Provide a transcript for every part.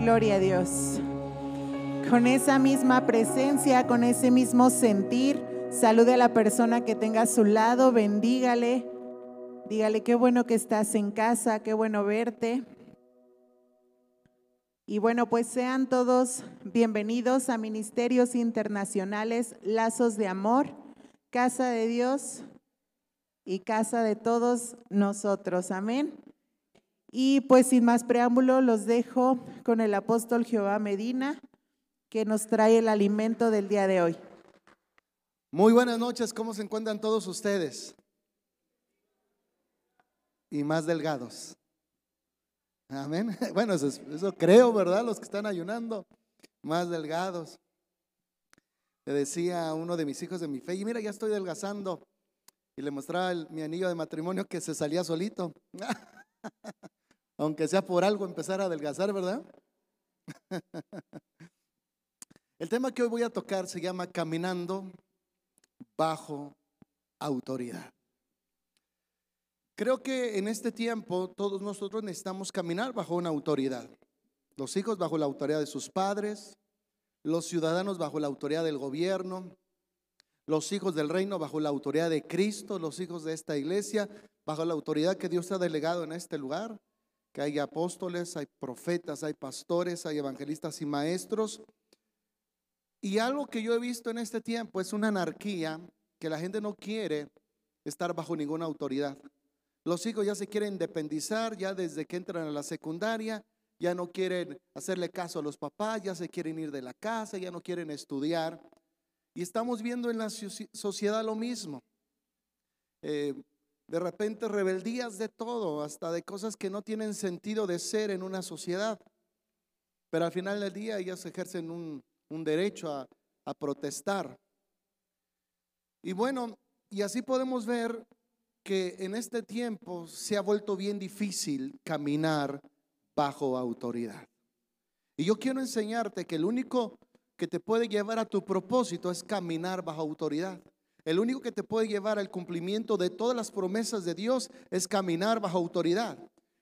Gloria a Dios. Con esa misma presencia, con ese mismo sentir, salude a la persona que tenga a su lado, bendígale. Dígale qué bueno que estás en casa, qué bueno verte. Y bueno, pues sean todos bienvenidos a Ministerios Internacionales Lazos de Amor, Casa de Dios y Casa de todos nosotros. Amén. Y pues sin más preámbulo, los dejo con el apóstol Jehová Medina, que nos trae el alimento del día de hoy. Muy buenas noches, ¿cómo se encuentran todos ustedes? Y más delgados. Amén. Bueno, eso, eso, creo, ¿verdad? Los que están ayunando, más delgados. Le decía a uno de mis hijos de mi fe, y mira, ya estoy delgazando. Y le mostraba mi anillo de matrimonio que se salía solito. Aunque sea por algo empezar a adelgazar, ¿verdad? El tema que hoy voy a tocar se llama Caminando bajo autoridad. Creo que en este tiempo todos nosotros necesitamos caminar bajo una autoridad. Los hijos bajo la autoridad de sus padres, los ciudadanos bajo la autoridad del gobierno, los hijos del reino bajo la autoridad de Cristo, los hijos de esta iglesia bajo la autoridad que Dios ha delegado en este lugar, que hay apóstoles, hay profetas, hay pastores, hay evangelistas y maestros. Y algo que yo he visto en este tiempo es una anarquía que la gente no quiere estar bajo ninguna autoridad. Los hijos ya se quieren independizar, ya desde que entran a la secundaria, ya no quieren hacerle caso a los papás, ya se quieren ir de la casa, ya no quieren estudiar. Y estamos viendo en la sociedad lo mismo. Eh, de repente rebeldías de todo, hasta de cosas que no tienen sentido de ser en una sociedad. Pero al final del día ellas ejercen un, un derecho a, a protestar. Y bueno, y así podemos ver que en este tiempo se ha vuelto bien difícil caminar bajo autoridad. Y yo quiero enseñarte que el único que te puede llevar a tu propósito es caminar bajo autoridad. El único que te puede llevar al cumplimiento de todas las promesas de Dios es caminar bajo autoridad.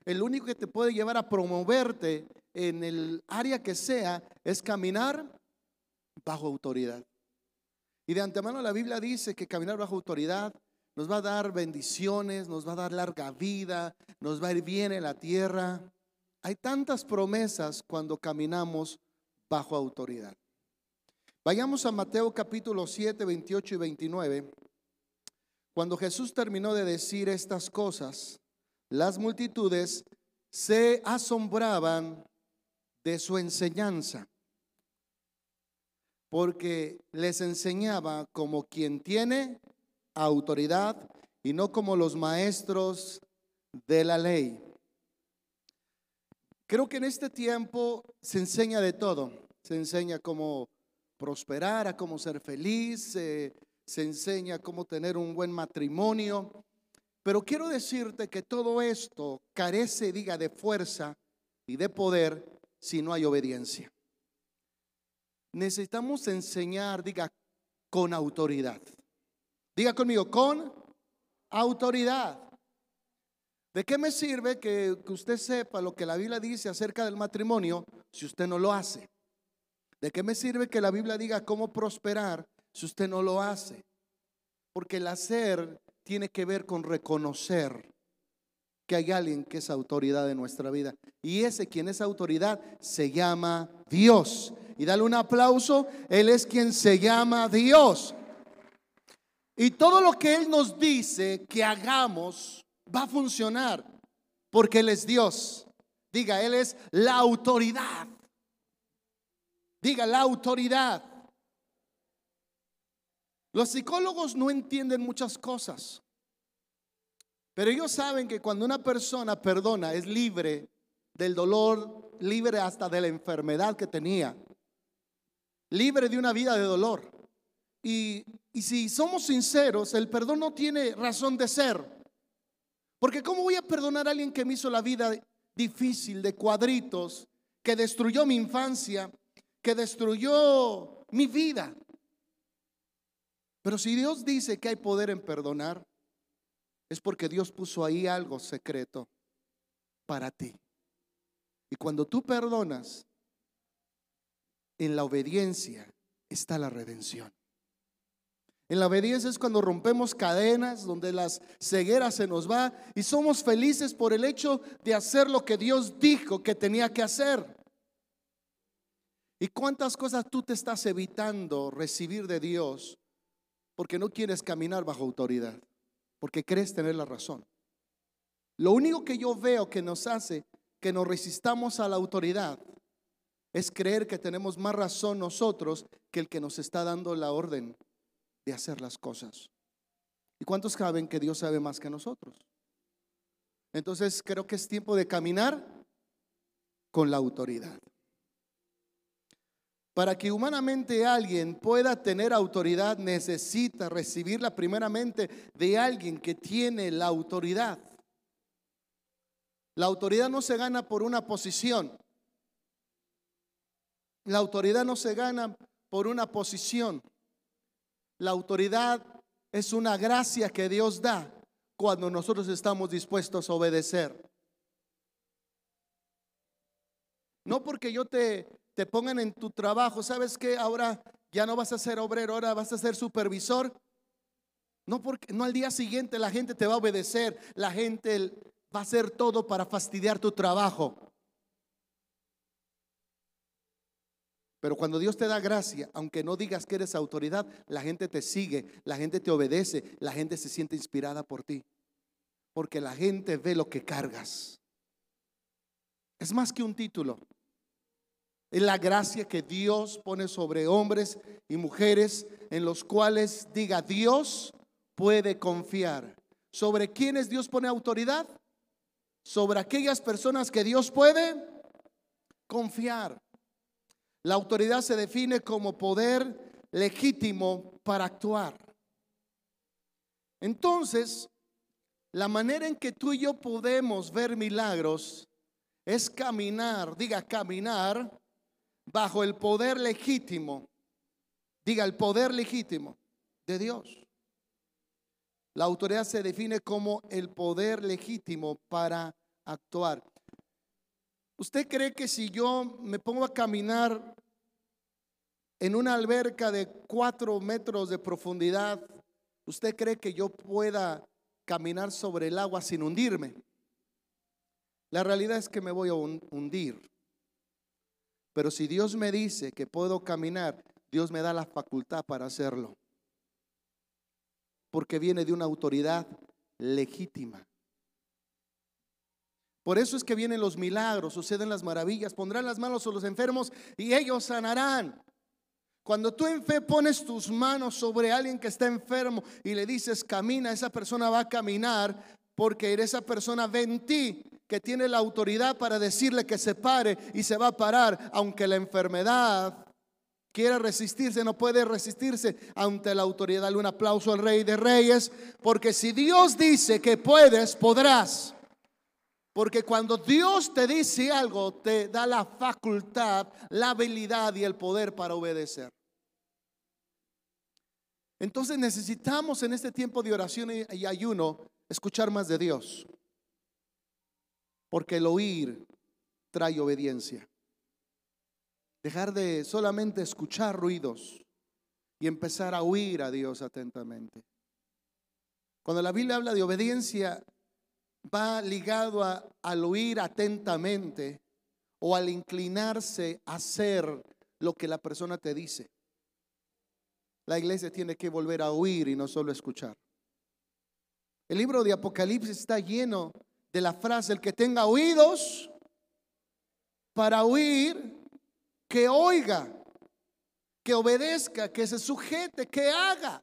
El único que te puede llevar a promoverte en el área que sea es caminar bajo autoridad. Y de antemano la Biblia dice que caminar bajo autoridad nos va a dar bendiciones, nos va a dar larga vida, nos va a ir bien en la tierra. Hay tantas promesas cuando caminamos bajo autoridad. Vayamos a Mateo capítulo 7, 28 y 29. Cuando Jesús terminó de decir estas cosas, las multitudes se asombraban de su enseñanza, porque les enseñaba como quien tiene autoridad y no como los maestros de la ley. Creo que en este tiempo se enseña de todo. Se enseña cómo prosperar, a cómo ser feliz, se enseña cómo tener un buen matrimonio. Pero quiero decirte que todo esto carece, diga, de fuerza y de poder si no hay obediencia. Necesitamos enseñar, diga, con autoridad. Diga conmigo, con autoridad. ¿De qué me sirve que, usted sepa lo que la Biblia dice acerca del matrimonio si usted no lo hace? ¿De qué me sirve que la Biblia diga cómo prosperar si usted no lo hace? Porque el hacer tiene que ver con reconocer que hay alguien que es autoridad de nuestra vida. Y ese quien es autoridad se llama Dios. Y dale un aplauso, Él es quien se llama Dios. Y todo lo que Él nos dice que hagamos va a funcionar porque Él es Dios. Diga, Él es la autoridad. Diga, la autoridad. Los psicólogos no entienden muchas cosas, pero ellos saben que cuando una persona perdona es libre del dolor, libre hasta de la enfermedad que tenía, libre de una vida de dolor. Y, si somos sinceros, el perdón no tiene razón de ser. Porque ¿cómo voy a perdonar a alguien que me hizo la vida difícil, de cuadritos, que destruyó mi infancia, que destruyó mi vida? Pero si Dios dice que hay poder en perdonar, es porque Dios puso ahí algo secreto para ti. Y cuando tú perdonas, en la obediencia está la redención. En la obediencia es cuando rompemos cadenas, donde las cegueras se nos va y somos felices por el hecho de hacer lo que Dios dijo que tenía que hacer. ¿Y cuántas cosas tú te estás evitando recibir de Dios porque no quieres caminar bajo autoridad? Porque crees tener la razón. Lo único que yo veo que nos hace que nos resistamos a la autoridad es creer que tenemos más razón nosotros que el que nos está dando la orden de hacer las cosas. ¿Y cuántos saben que Dios sabe más que nosotros? Entonces creo que es tiempo de caminar con la autoridad. Para que humanamente alguien pueda tener autoridad, necesita recibirla primeramente de alguien que tiene la autoridad. La autoridad no se gana por una posición. La autoridad no se gana por una posición. La autoridad es una gracia que Dios da cuando nosotros estamos dispuestos a obedecer. No porque yo te, te pongan en tu trabajo, ¿sabes que Ahora ya no vas a ser obrero, ahora vas a ser supervisor. No porque no al día siguiente la gente te va a obedecer, la gente va a hacer todo para fastidiar tu trabajo. Pero cuando Dios te da gracia, aunque no digas que eres autoridad, la gente te sigue, la gente te obedece, la gente se siente inspirada por ti. Porque la gente ve lo que cargas. Es más que un título. Es la gracia que Dios pone sobre hombres y mujeres en los cuales diga Dios puede confiar. ¿Sobre quiénes Dios pone autoridad? Sobre aquellas personas que Dios puede confiar. La autoridad se define como poder legítimo para actuar. Entonces, la manera en que tú y yo podemos ver milagros es caminar, diga caminar, bajo el poder legítimo, diga el poder legítimo de Dios. La autoridad se define como el poder legítimo para actuar. ¿Usted cree que si yo me pongo a caminar en una alberca de cuatro metros de profundidad, ¿usted cree que yo pueda caminar sobre el agua sin hundirme? La realidad es que me voy a hundir. Pero si Dios me dice que puedo caminar, Dios me da la facultad para hacerlo. Porque viene de una autoridad legítima. Por eso es que vienen los milagros, suceden las maravillas, pondrán las manos a los enfermos y ellos sanarán. Cuando tú en fe pones tus manos sobre alguien que está enfermo y le dices camina, esa persona va a caminar porque esa persona ve en ti que tiene la autoridad para decirle que se pare y se va a parar, aunque la enfermedad quiera resistirse, no puede resistirse ante la autoridad. Dale un aplauso al Rey de Reyes, porque si Dios dice que puedes, podrás. Porque cuando Dios te dice algo, te da la facultad, la habilidad y el poder para obedecer. Entonces necesitamos en este tiempo de oración y ayuno escuchar más de Dios. Porque el oír trae obediencia. Dejar de solamente escuchar ruidos y empezar a oír a Dios atentamente. Cuando la Biblia habla de obediencia, va ligado al oír atentamente o al inclinarse a hacer lo que la persona te dice. La iglesia tiene que volver a oír y no solo escuchar. El libro de Apocalipsis está lleno de la frase, el que tenga oídos para oír, que oiga, que obedezca, que se sujete, que haga.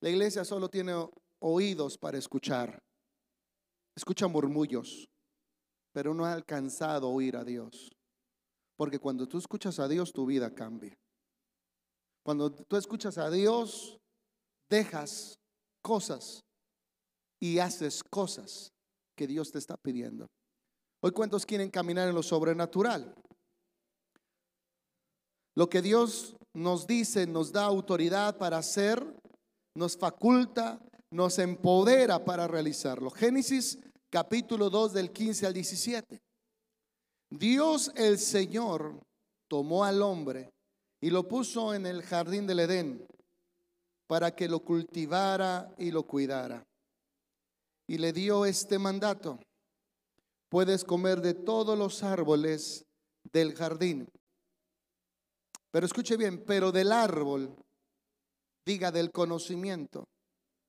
La iglesia solo tiene oídos para escuchar escucha murmullos, pero no ha alcanzado a oír a Dios. Porque cuando tú escuchas a Dios, tu vida cambia. Cuando tú escuchas a Dios, dejas cosas y haces cosas que Dios te está pidiendo. Hoy cuántos quieren caminar en lo sobrenatural. Lo que Dios nos dice, nos da autoridad para hacer, nos faculta, nos empodera para realizarlo. Génesis capítulo 2 del 15 al 17. Dios el Señor tomó al hombre y lo puso en el jardín del Edén para que lo cultivara y lo cuidara. Y le dio este mandato, puedes comer de todos los árboles del jardín. Pero escuche bien, pero del árbol, diga del conocimiento,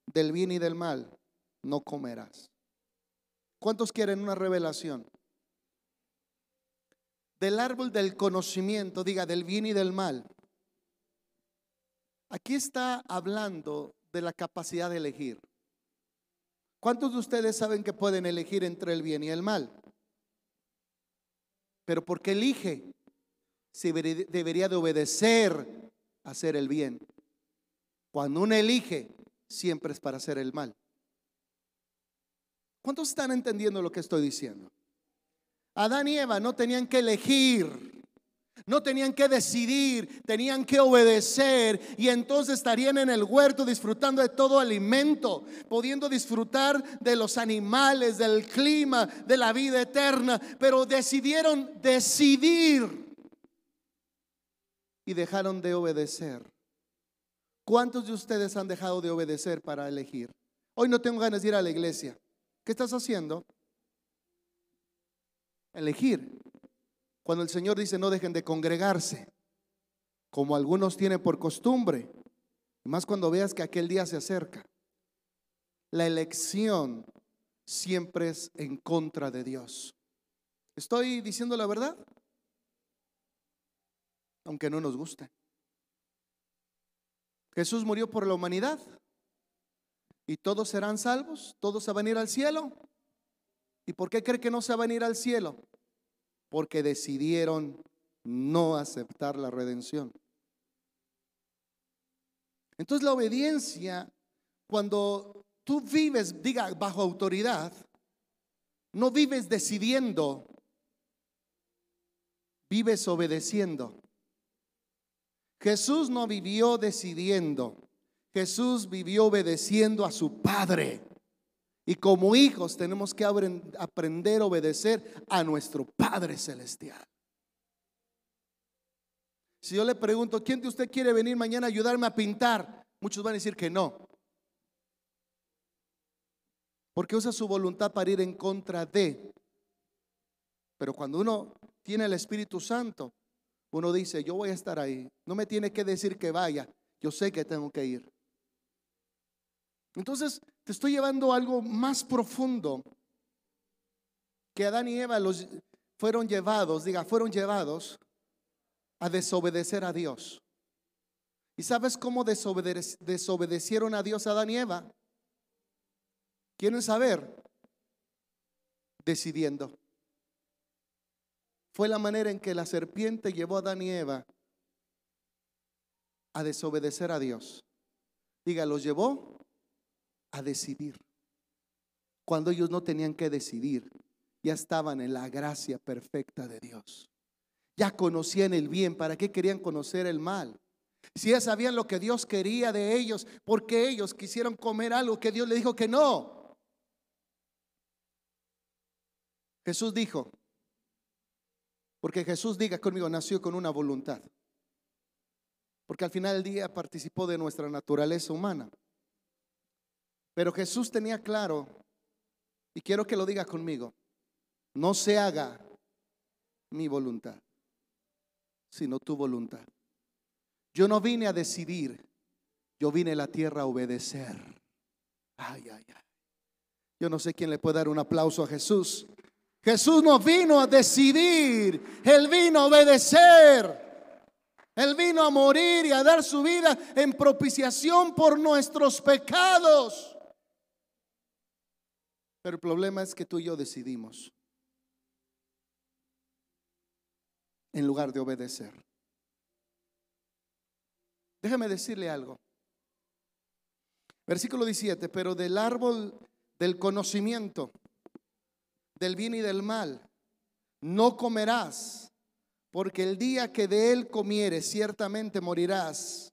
del bien y del mal, no comerás. ¿Cuántos quieren una revelación? Del árbol del conocimiento, diga del bien y del mal. Aquí está hablando de la capacidad de elegir. ¿Cuántos de ustedes saben que pueden elegir entre el bien y el mal? Pero porque elige, si debería de obedecer a hacer el bien. Cuando uno elige, siempre es para hacer el mal. ¿Cuántos están entendiendo lo que estoy diciendo? Adán y Eva no tenían que elegir no tenían que decidir, tenían que obedecer y entonces estarían en el huerto disfrutando de todo alimento, pudiendo disfrutar de los animales, del clima, de la vida eterna, pero decidieron decidir y dejaron de obedecer. ¿Cuántos de ustedes han dejado de obedecer para elegir? Hoy no tengo ganas de ir a la iglesia. ¿Qué estás haciendo? Elegir. Cuando el Señor dice no dejen de congregarse, como algunos tienen por costumbre, más cuando veas que aquel día se acerca. La elección siempre es en contra de Dios. ¿Estoy diciendo la verdad? Aunque no nos guste. Jesús murió por la humanidad y todos serán salvos, todos se van a ir al cielo. ¿Y por qué cree que no se van a ir al cielo? Porque decidieron no aceptar la redención. Entonces la obediencia, cuando tú vives, diga, bajo autoridad, no vives decidiendo, vives obedeciendo. Jesús no vivió decidiendo, Jesús vivió obedeciendo a su Padre. Y como hijos tenemos que aprender a obedecer a nuestro Padre Celestial. Si yo le pregunto, ¿quién de usted quiere venir mañana a ayudarme a pintar? Muchos van a decir que no. Porque usa su voluntad para ir en contra de. Pero cuando uno tiene el Espíritu Santo, uno dice, yo voy a estar ahí. No me tiene que decir que vaya. Yo sé que tengo que ir. Entonces, te estoy llevando algo más profundo que Adán y Eva los fueron llevados, diga, fueron llevados a desobedecer a Dios. ¿Y sabes cómo desobedecieron a Dios Adán y Eva? ¿Quieren saber? Decidiendo. Fue la manera en que la serpiente llevó a Adán y Eva a desobedecer a Dios. Diga, los llevó a decidir. Cuando ellos no tenían que decidir, ya estaban en la gracia perfecta de Dios. Ya conocían el bien, ¿para qué querían conocer el mal? Si ya sabían lo que Dios quería de ellos, porque ellos quisieron comer algo que Dios le dijo que no. Jesús dijo, porque Jesús diga conmigo, nació con una voluntad. Porque al final del día participó de nuestra naturaleza humana. Pero Jesús tenía claro, y quiero que lo diga conmigo, no se haga mi voluntad, sino tu voluntad. Yo no vine a decidir, yo vine a la tierra a obedecer. Ay, ay, ay. Yo no sé quién le puede dar un aplauso a Jesús. Jesús no vino a decidir, Él vino a obedecer. Él vino a morir y a dar su vida en propiciación por nuestros pecados. Pero el problema es que tú y yo decidimos en lugar de obedecer. Déjame decirle algo. Versículo 17, pero del árbol del conocimiento, del bien y del mal, no comerás, porque el día que de él comieres, ciertamente morirás.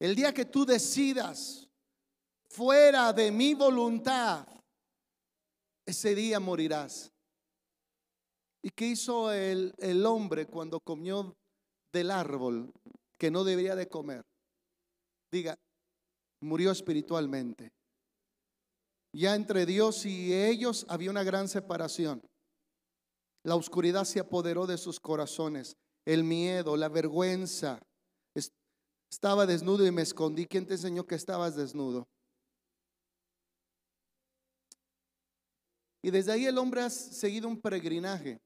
El día que tú decidas fuera de mi voluntad, ese día morirás. ¿Y qué hizo el, el hombre cuando comió del árbol que no debería de comer, diga, murió espiritualmente. Ya entre Dios y ellos había una gran separación. La oscuridad se apoderó de sus corazones, el miedo, la vergüenza. Estaba desnudo y me escondí. ¿Quién te enseñó que estabas desnudo? Y desde ahí el hombre ha seguido un peregrinaje.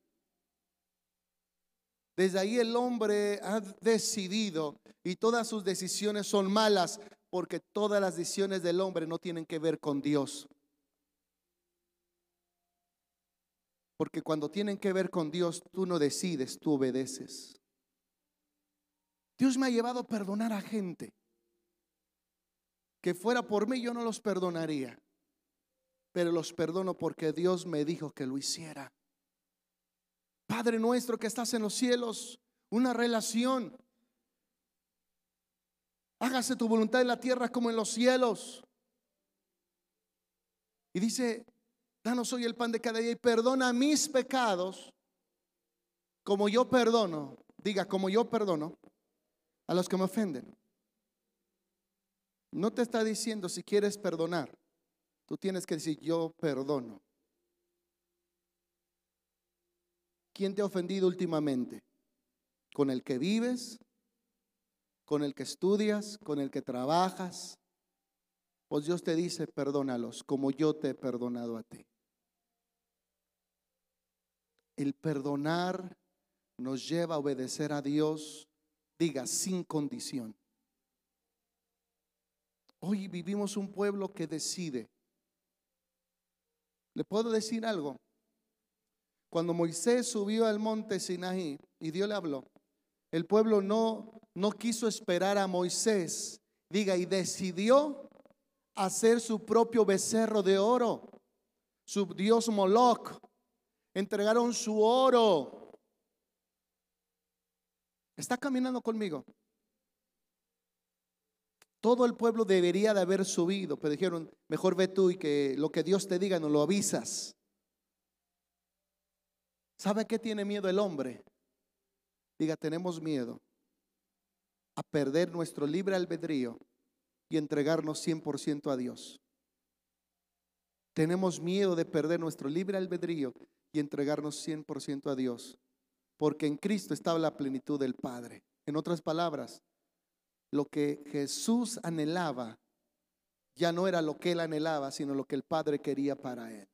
Desde ahí el hombre ha decidido y todas sus decisiones son malas porque todas las decisiones del hombre no tienen que ver con Dios. Porque cuando tienen que ver con Dios, tú no decides, tú obedeces. Dios me ha llevado a perdonar a gente que fuera por mí yo no los perdonaría, pero los perdono porque Dios me dijo que lo hiciera. Padre nuestro que estás en los cielos, una relación. Hágase tu voluntad en la tierra como en los cielos. Y dice, Danos hoy el pan de cada día y perdona mis pecados como yo perdono. Diga, como yo perdono a los que me ofenden. No te está diciendo si quieres perdonar. Tú tienes que decir, yo perdono. ¿Quién te ha ofendido últimamente? ¿Con el que vives? ¿Con el que estudias? ¿Con el que trabajas? Pues Dios te dice, perdónalos como yo te he perdonado a ti. El perdonar nos lleva a obedecer a Dios, diga, sin condición. Hoy vivimos un pueblo que decide. ¿Le puedo decir algo? Cuando Moisés subió al monte Sinaí y Dios le habló, el pueblo no, no quiso esperar a Moisés, diga, y decidió hacer su propio becerro de oro, su dios Moloch entregaron su oro. ¿Está caminando conmigo? Todo el pueblo debería de haber subido, pero dijeron, mejor ve tú y que lo que Dios te diga no lo avisas. ¿Sabe qué tiene miedo el hombre? Diga, tenemos miedo a perder nuestro libre albedrío y entregarnos 100% a Dios. Tenemos miedo de perder nuestro libre albedrío y entregarnos 100% a Dios, porque en Cristo estaba la plenitud del Padre. En otras palabras, lo que Jesús anhelaba ya no era lo que él anhelaba, sino lo que el Padre quería para él.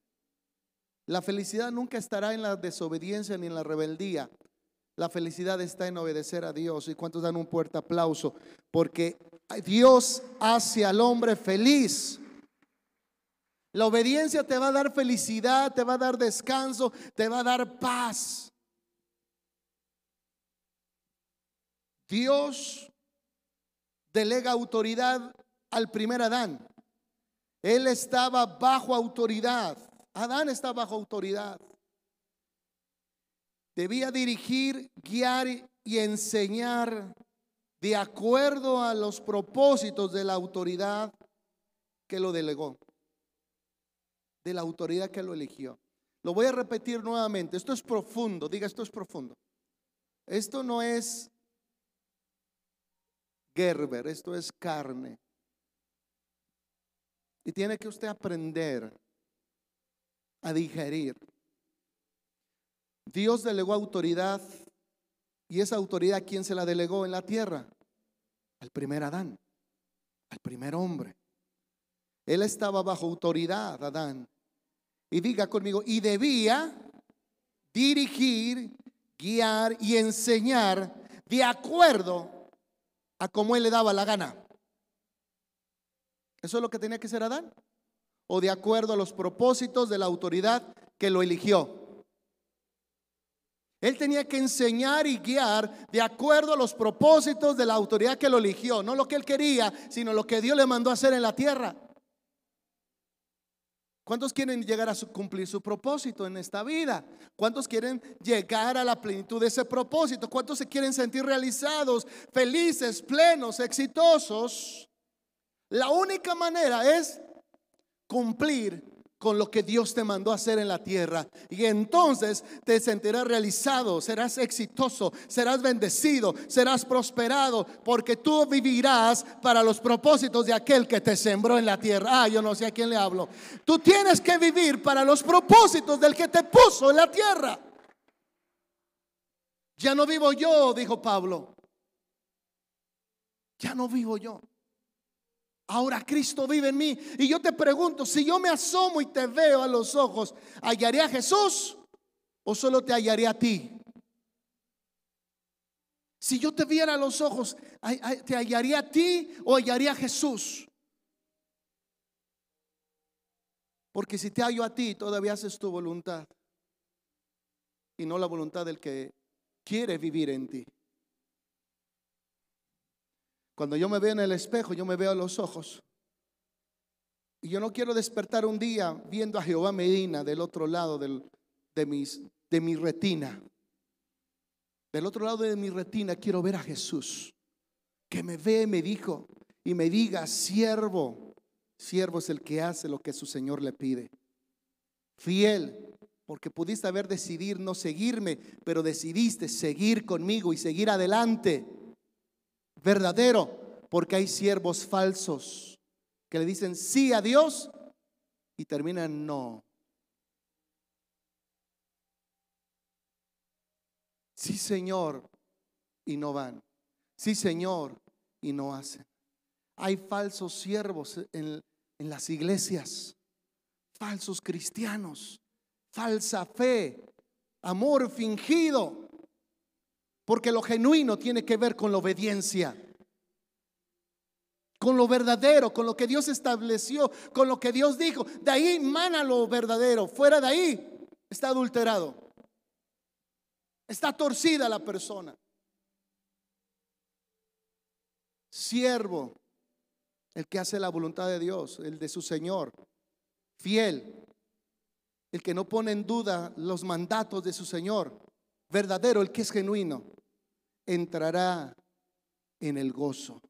La felicidad nunca estará en la desobediencia ni en la rebeldía. La felicidad está en obedecer a Dios. ¿Y cuántos dan un fuerte aplauso? Porque Dios hace al hombre feliz. La obediencia te va a dar felicidad, te va a dar descanso, te va a dar paz. Dios delega autoridad al primer Adán. Él estaba bajo autoridad. Adán está bajo autoridad. Debía dirigir, guiar y enseñar de acuerdo a los propósitos de la autoridad que lo delegó de la autoridad que lo eligió. Lo voy a repetir nuevamente. Esto es profundo. Diga, esto es profundo. Esto no es Gerber, esto es carne. Y tiene que usted aprender a digerir. Dios delegó autoridad y esa autoridad, ¿quién se la delegó en la tierra? Al primer Adán, al primer hombre. Él estaba bajo autoridad, Adán. Y diga conmigo, y debía dirigir, guiar y enseñar de acuerdo a como él le daba la gana. ¿Eso es lo que tenía que ser Adán? ¿O de acuerdo a los propósitos de la autoridad que lo eligió? Él tenía que enseñar y guiar de acuerdo a los propósitos de la autoridad que lo eligió, no lo que él quería, sino lo que Dios le mandó a hacer en la tierra. ¿Cuántos quieren llegar a cumplir su propósito en esta vida? ¿Cuántos quieren llegar a la plenitud de ese propósito? ¿Cuántos se quieren sentir realizados, felices, plenos, exitosos? La única manera es cumplir con lo que Dios te mandó hacer en la tierra. Y entonces te sentirás realizado, serás exitoso, serás bendecido, serás prosperado, porque tú vivirás para los propósitos de aquel que te sembró en la tierra. Ah, yo no sé a quién le hablo. Tú tienes que vivir para los propósitos del que te puso en la tierra. Ya no vivo yo, dijo Pablo. Ya no vivo yo. Ahora Cristo vive en mí. Y yo te pregunto, si yo me asomo y te veo a los ojos, ¿hallaré a Jesús o solo te hallaré a ti? Si yo te viera a los ojos, ¿te hallaría a ti o hallaría a Jesús? Porque si te hallo a ti, todavía haces tu voluntad y no la voluntad del que quiere vivir en ti. Cuando yo me veo en el espejo, yo me veo a los ojos. Y yo no quiero despertar un día viendo a Jehová Medina del otro lado de, de mi retina. Del otro lado de mi retina quiero ver a Jesús. Que me ve, me dijo, y me diga, siervo. Siervo es el que hace lo que su Señor le pide. Fiel, porque pudiste haber decidido no seguirme, pero decidiste seguir conmigo y seguir adelante verdadero, porque hay siervos falsos que le dicen sí a Dios y terminan no. Sí, Señor, y no van. Sí, Señor, y no hacen. Hay falsos siervos en, en las iglesias, falsos cristianos, falsa fe, amor fingido. Porque lo genuino tiene que ver con la obediencia. Con lo verdadero, con lo que Dios estableció, con lo que Dios dijo. De ahí mana lo verdadero. Fuera de ahí está adulterado. Está torcida la persona. Siervo, el que hace la voluntad de Dios, el de su Señor. Fiel, el que no pone en duda los mandatos de su Señor. Verdadero, el que es genuino entrará en el gozo.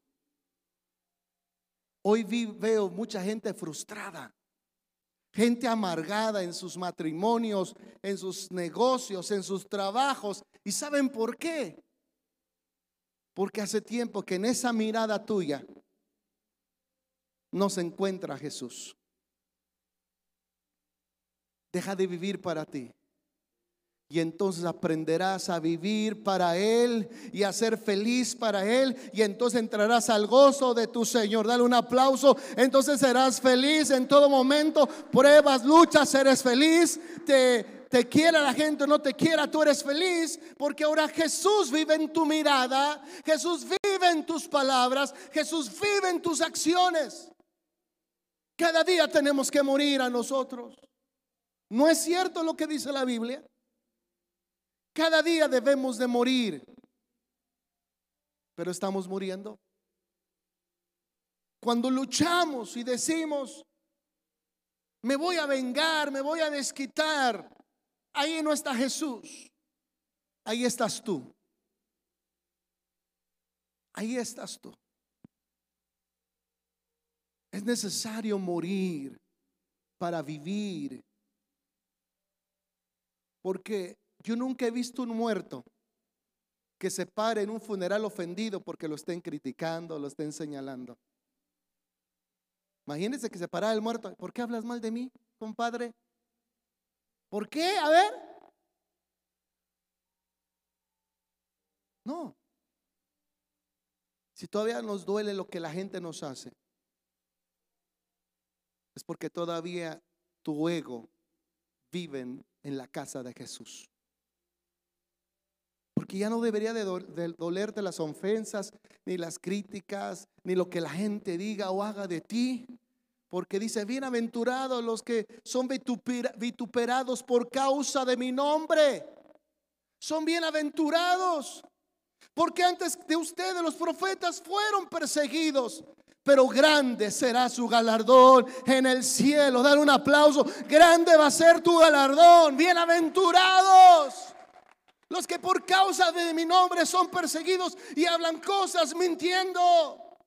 Hoy veo mucha gente frustrada, gente amargada en sus matrimonios, en sus negocios, en sus trabajos. ¿Y saben por qué? Porque hace tiempo que en esa mirada tuya no se encuentra Jesús. Deja de vivir para ti. Y entonces aprenderás a vivir para Él y a ser feliz para Él. Y entonces entrarás al gozo de tu Señor. Dale un aplauso. Entonces serás feliz en todo momento. Pruebas, luchas, eres feliz. Te, te quiera la gente o no te quiera, tú eres feliz. Porque ahora Jesús vive en tu mirada. Jesús vive en tus palabras. Jesús vive en tus acciones. Cada día tenemos que morir a nosotros. ¿No es cierto lo que dice la Biblia? Cada día debemos de morir. Pero estamos muriendo. Cuando luchamos y decimos, me voy a vengar, me voy a desquitar, ahí no está Jesús. Ahí estás tú. Ahí estás tú. Es necesario morir para vivir. Porque yo nunca he visto un muerto que se pare en un funeral ofendido porque lo estén criticando, lo estén señalando. Imagínense que se para el muerto. ¿Por qué hablas mal de mí, compadre? ¿Por qué? A ver. No. Si todavía nos duele lo que la gente nos hace, es porque todavía tu ego vive en la casa de Jesús. Porque ya no debería de, dolerte las ofensas, ni las críticas, ni lo que la gente diga o haga de ti. Porque dice, bienaventurados los que son vituperados por causa de mi nombre. Son bienaventurados. Porque antes de ustedes los profetas fueron perseguidos. Pero grande será su galardón en el cielo. Dale un aplauso. Grande va a ser tu galardón. Bienaventurados. Los que por causa de mi nombre son perseguidos y hablan cosas mintiendo.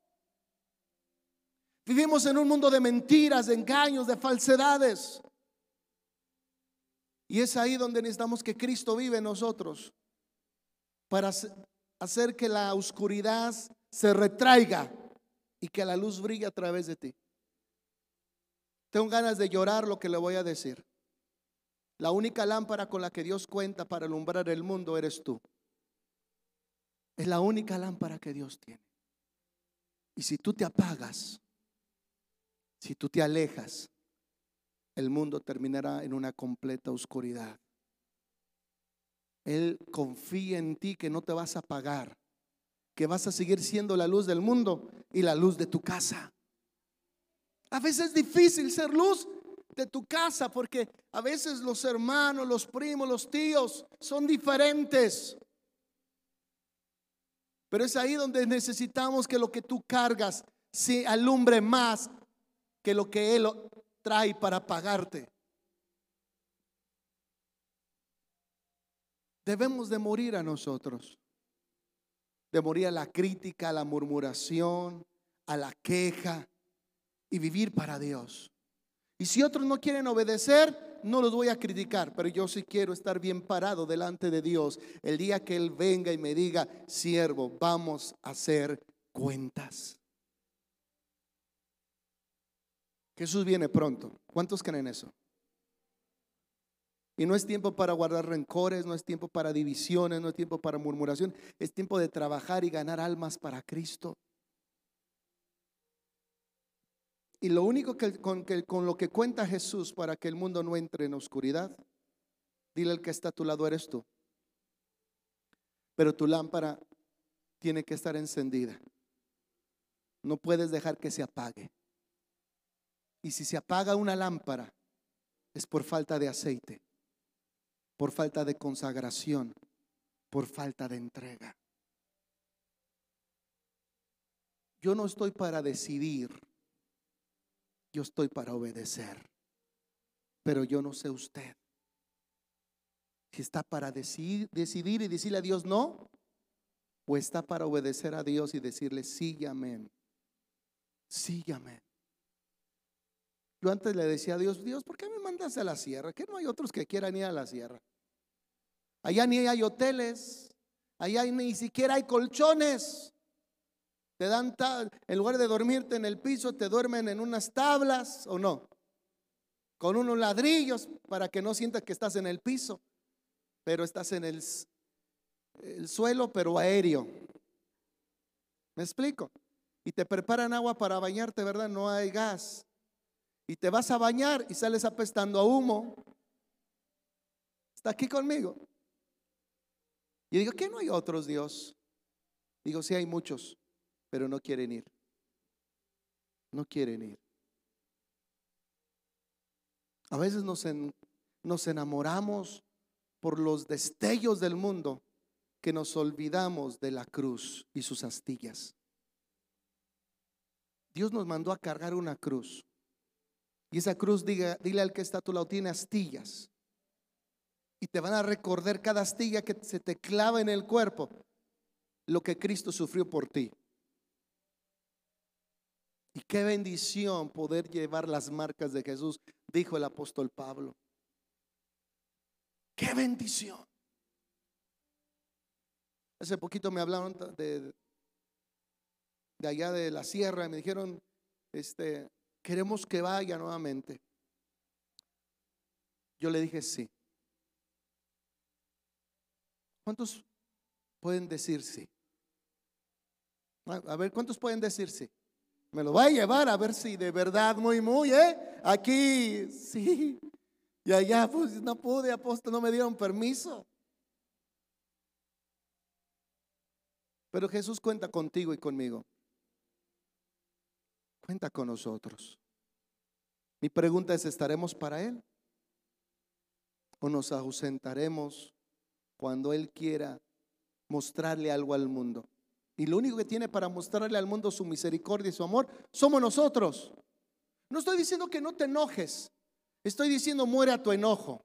Vivimos en un mundo de mentiras, de engaños, de falsedades. Y es ahí donde necesitamos que Cristo vive en nosotros para hacer que la oscuridad se retraiga y que la luz brille a través de ti. Tengo ganas de llorar lo que le voy a decir. La única lámpara con la que Dios cuenta para alumbrar el mundo eres tú. Es la única lámpara que Dios tiene. Y si tú te apagas, si tú te alejas, el mundo terminará en una completa oscuridad. Él confía en ti que no te vas a apagar, que vas a seguir siendo la luz del mundo y la luz de tu casa. A veces es difícil ser luz de tu casa porque a veces los hermanos, los primos, los tíos son diferentes. Pero es ahí donde necesitamos que lo que tú cargas se alumbre más que lo que Él trae para pagarte. Debemos de morir a nosotros, de morir a la crítica, a la murmuración, a la queja y vivir para Dios. Y si otros no quieren obedecer, no los voy a criticar, pero yo sí quiero estar bien parado delante de Dios el día que Él venga y me diga, siervo, vamos a hacer cuentas. Jesús viene pronto. ¿Cuántos creen eso? Y no es tiempo para guardar rencores, no es tiempo para divisiones, no es tiempo para murmuración, es tiempo de trabajar y ganar almas para Cristo. Y lo único que con, que con lo que cuenta Jesús para que el mundo no entre en oscuridad, dile al que está a tu lado, eres tú. Pero tu lámpara tiene que estar encendida. No puedes dejar que se apague. Y si se apaga una lámpara, es por falta de aceite, por falta de consagración, por falta de entrega. Yo no estoy para decidir, yo estoy para obedecer. Pero yo no sé usted. Si está para decidir, decidir y decirle a Dios no, o está para obedecer a Dios y decirle sí y amén. Yo antes le decía a Dios, Dios, ¿por qué me mandas a la sierra? Que no hay otros que quieran ir a la sierra. Allá ni hay hoteles, allá ni siquiera hay colchones. Te dan, en lugar de dormirte en el piso, te duermen en unas tablas o no. Con unos ladrillos para que no sientas que estás en el piso, pero estás en el, el suelo, pero aéreo. ¿Me explico? Y te preparan agua para bañarte, ¿verdad? No hay gas y te vas a bañar y sales apestando a humo. Está aquí conmigo. Y digo, ¿qué no hay otros Dios? Digo, sí hay muchos, pero no quieren ir. No quieren ir. A veces nos, nos enamoramos por los destellos del mundo que nos olvidamos de la cruz y sus astillas. Dios nos mandó a cargar una cruz. Y esa cruz, diga, dile al que está a tu lado, tiene astillas. Y te van a recordar cada astilla que se te clava en el cuerpo, lo que Cristo sufrió por ti. Y qué bendición poder llevar las marcas de Jesús, dijo el apóstol Pablo. Qué bendición. Hace poquito me hablaron de, de allá de la sierra y me dijeron, este, Queremos que vaya nuevamente. Yo le dije sí. ¿Cuántos pueden decir sí? A ver, ¿cuántos pueden decir sí? Me lo va a llevar a ver si de verdad, muy, muy, ¿eh? Aquí, sí. Y allá, pues no pude, apóstol, no me dieron permiso. Pero Jesús cuenta contigo y conmigo cuenta con nosotros. Mi pregunta es, ¿estaremos para Él? ¿O nos ausentaremos cuando Él quiera mostrarle algo al mundo? Y lo único que tiene para mostrarle al mundo su misericordia y su amor somos nosotros. No estoy diciendo que no te enojes. Estoy diciendo muere a tu enojo.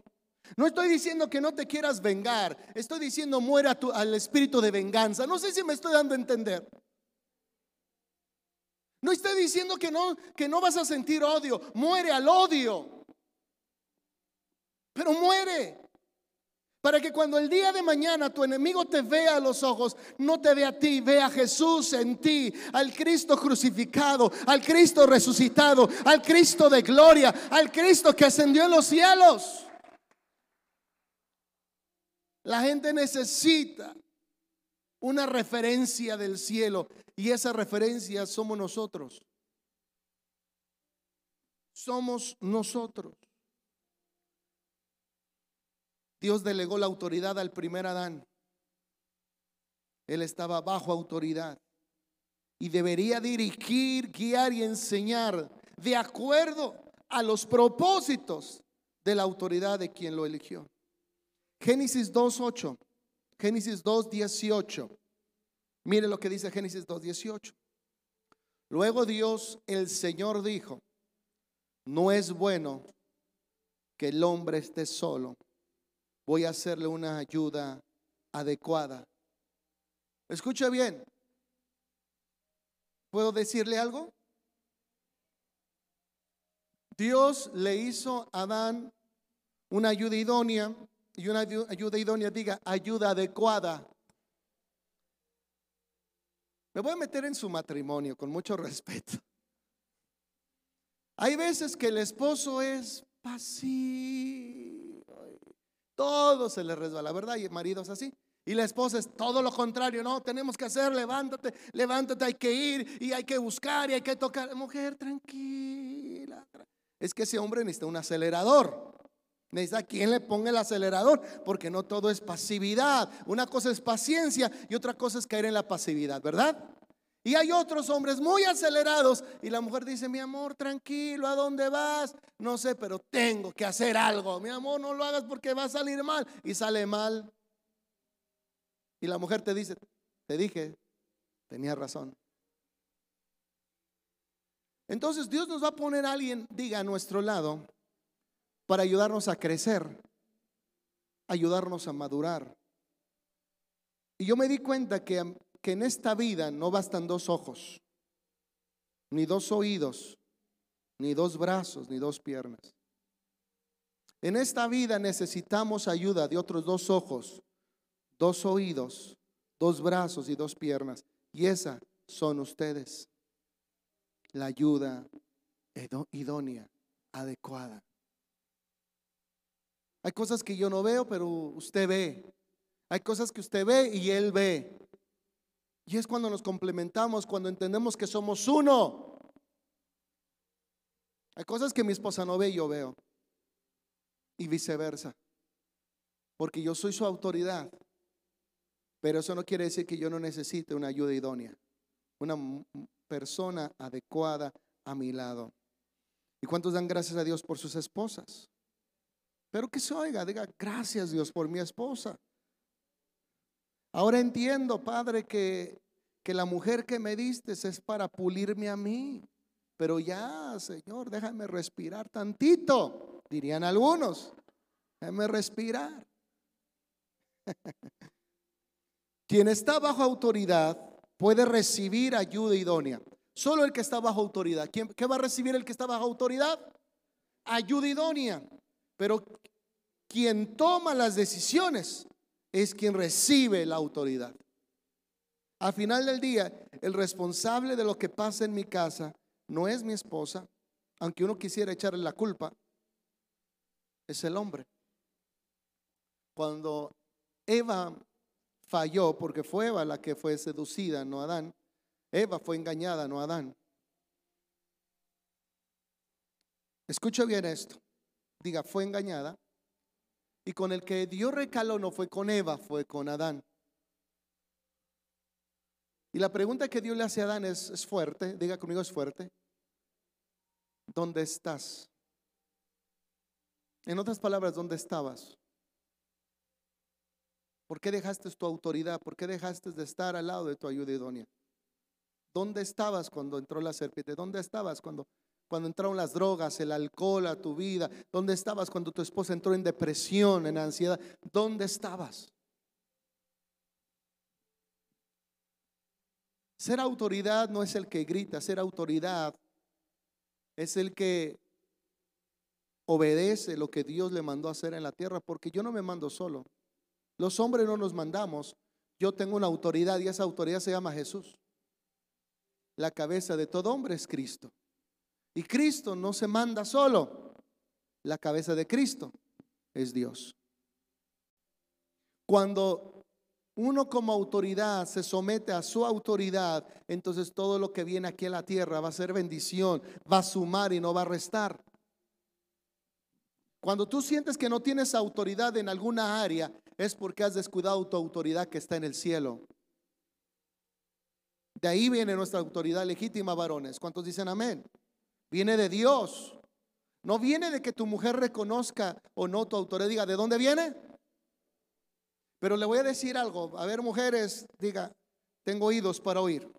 No estoy diciendo que no te quieras vengar. Estoy diciendo muere tu, al espíritu de venganza. No sé si me estoy dando a entender. No estoy diciendo que no, que no vas a sentir odio. Muere al odio. Pero muere muere. Para que cuando el día de mañana tu enemigo te vea a los ojos, no te vea a ti, vea a Jesús en ti, al Cristo crucificado, al Cristo resucitado, al Cristo de gloria, al Cristo que ascendió en los cielos. La gente necesita una referencia del cielo y esa referencia somos nosotros. Somos nosotros. Dios delegó la autoridad al primer Adán. Él estaba bajo autoridad y debería dirigir, guiar y enseñar de acuerdo a los propósitos de la autoridad de quien lo eligió. Génesis 2.8, Génesis 2.18. Mire lo que dice Génesis 2.18. Luego Dios, el Señor dijo, no es bueno que el hombre esté solo voy a hacerle una ayuda adecuada. Escucha bien. ¿Puedo decirle algo? Dios le hizo a Adán una ayuda idónea y una ayuda idónea, diga, ayuda adecuada. Me voy a meter en su matrimonio con mucho respeto. Hay veces que el esposo es pasivo todo se le resbala, ¿verdad? Y maridos así. Y la esposa es todo lo contrario, no, tenemos que hacer, levántate, levántate, hay que ir y hay que buscar y hay que tocar. Mujer, tranquila. Es que ese hombre necesita un acelerador. Necesita quien le ponga el acelerador, porque no todo es pasividad. Una cosa es paciencia y otra cosa es caer en la pasividad, ¿verdad? Y hay otros hombres muy acelerados y la mujer dice, mi amor, tranquilo, ¿a dónde vas? No sé, pero tengo que hacer algo. Mi amor, no lo hagas porque va a salir mal. Y sale mal. Y la mujer te dice, te dije, tenía razón. Entonces Dios nos va a poner a alguien, diga, a nuestro lado, para ayudarnos a crecer, ayudarnos a madurar. Y yo me di cuenta que que en esta vida no bastan dos ojos, ni dos oídos, ni dos brazos, ni dos piernas. En esta vida necesitamos ayuda de otros dos ojos, dos oídos, dos brazos y dos piernas. Y esa son ustedes. La ayuda idónea, adecuada. Hay cosas que yo no veo, pero usted ve. Hay cosas que usted ve y él ve. Y es cuando nos complementamos, cuando entendemos que somos uno. Hay cosas que mi esposa no ve y yo veo. Y viceversa. Porque yo soy su autoridad. Pero eso no quiere decir que yo no necesite una ayuda idónea. Una persona adecuada a mi lado. ¿Y cuántos dan gracias a Dios por sus esposas? Pero que se oiga, diga gracias Dios por mi esposa. Ahora entiendo, Padre, que, que la mujer que me diste es para pulirme a mí. Pero ya, Señor, déjame respirar tantito, dirían algunos. Déjame respirar. Quien está bajo autoridad puede recibir ayuda idónea. Solo el que está bajo autoridad. ¿Quién, ¿Qué va a recibir el que está bajo autoridad? Ayuda idónea. Pero quien toma las decisiones es quien recibe la autoridad. Al final del día, el responsable de lo que pasa en mi casa no es mi esposa, aunque uno quisiera echarle la culpa, es el hombre. Cuando Eva falló, porque fue Eva la que fue seducida, no Adán, Eva fue engañada, no Adán. Escucha bien esto. Diga, fue engañada. Y con el que Dios recaló no fue con Eva, fue con Adán. Y la pregunta que Dios le hace a Adán es, es fuerte, diga conmigo es fuerte. ¿Dónde estás? En otras palabras, ¿dónde estabas? ¿Por qué dejaste tu autoridad? ¿Por qué dejaste de estar al lado de tu ayuda idónea? ¿Dónde estabas cuando entró la serpiente? ¿Dónde estabas cuando cuando entraron las drogas, el alcohol a tu vida? ¿Dónde estabas cuando tu esposa entró en depresión, en ansiedad? ¿Dónde estabas? Ser autoridad no es el que grita, ser autoridad es el que obedece lo que Dios le mandó hacer en la tierra, porque yo no me mando solo. Los hombres no nos mandamos. Yo tengo una autoridad y esa autoridad se llama Jesús. La cabeza de todo hombre es Cristo. Y Cristo no se manda solo. La cabeza de Cristo es Dios. Cuando uno como autoridad se somete a su autoridad, entonces todo lo que viene aquí a la tierra va a ser bendición, va a sumar y no va a restar. Cuando tú sientes que no tienes autoridad en alguna área, es porque has descuidado tu autoridad que está en el cielo. De ahí viene nuestra autoridad legítima, varones. ¿Cuántos dicen amén? Viene de Dios. No viene de que tu mujer reconozca o no tu autoridad. Diga, ¿de dónde viene? Pero le voy a decir algo. A ver, mujeres, diga, tengo oídos para oír.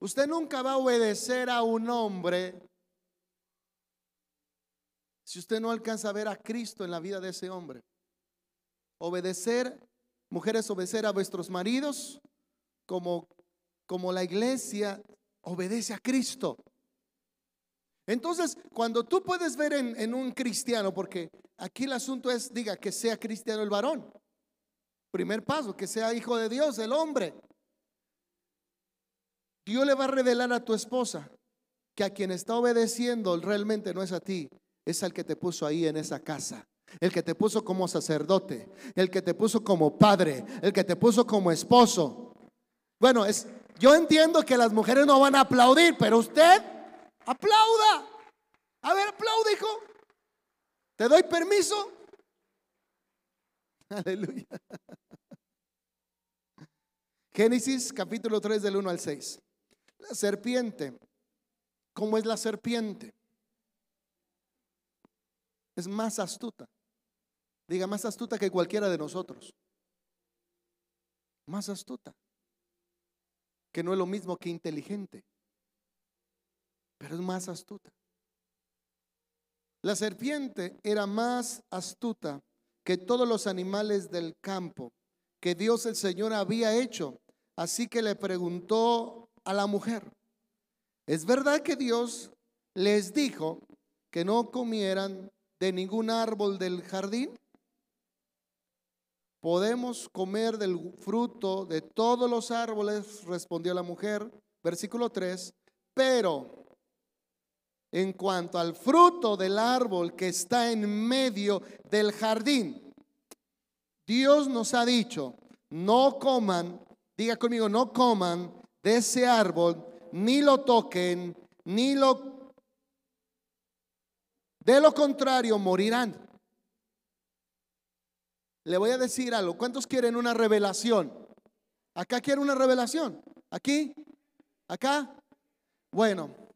Usted nunca va a obedecer a un hombre si usted no alcanza a ver a Cristo en la vida de ese hombre. Obedecer, mujeres, obedecer a vuestros maridos como, como la iglesia obedece a Cristo. Entonces, cuando tú puedes ver en, un cristiano, porque aquí el asunto es, diga, que sea cristiano el varón. Primer paso, que sea hijo de Dios, el hombre. Dios le va a revelar a tu esposa que a quien está obedeciendo realmente no es a ti, es al que te puso ahí en esa casa. El que te puso como sacerdote, el que te puso como padre, el que te puso como esposo. Bueno, es, yo entiendo que las mujeres no van a aplaudir, pero usted aplauda. A ver, aplaude, hijo. ¿Te doy permiso? Aleluya. Génesis capítulo 3 del 1 al 6. La serpiente. ¿Cómo es la serpiente? es más astuta. Diga, más astuta que cualquiera de nosotros. Más astuta. Que no es lo mismo que inteligente. Pero es más astuta. La serpiente era más astuta que todos los animales del campo que Dios el Señor había hecho. Así que le preguntó a la mujer, ¿es verdad que Dios les dijo que no comieran de ningún árbol del jardín? ¿Podemos comer del fruto de todos los árboles? Respondió la mujer. Versículo 3. Pero en cuanto al fruto del árbol que está en medio del jardín, Dios nos ha dicho, no coman, diga conmigo, no coman de ese árbol, ni lo toquen, ni lo de lo contrario, morirán. Le voy a decir algo. ¿Cuántos quieren una revelación? ¿Acá quieren una revelación? ¿Aquí? ¿Acá? Bueno.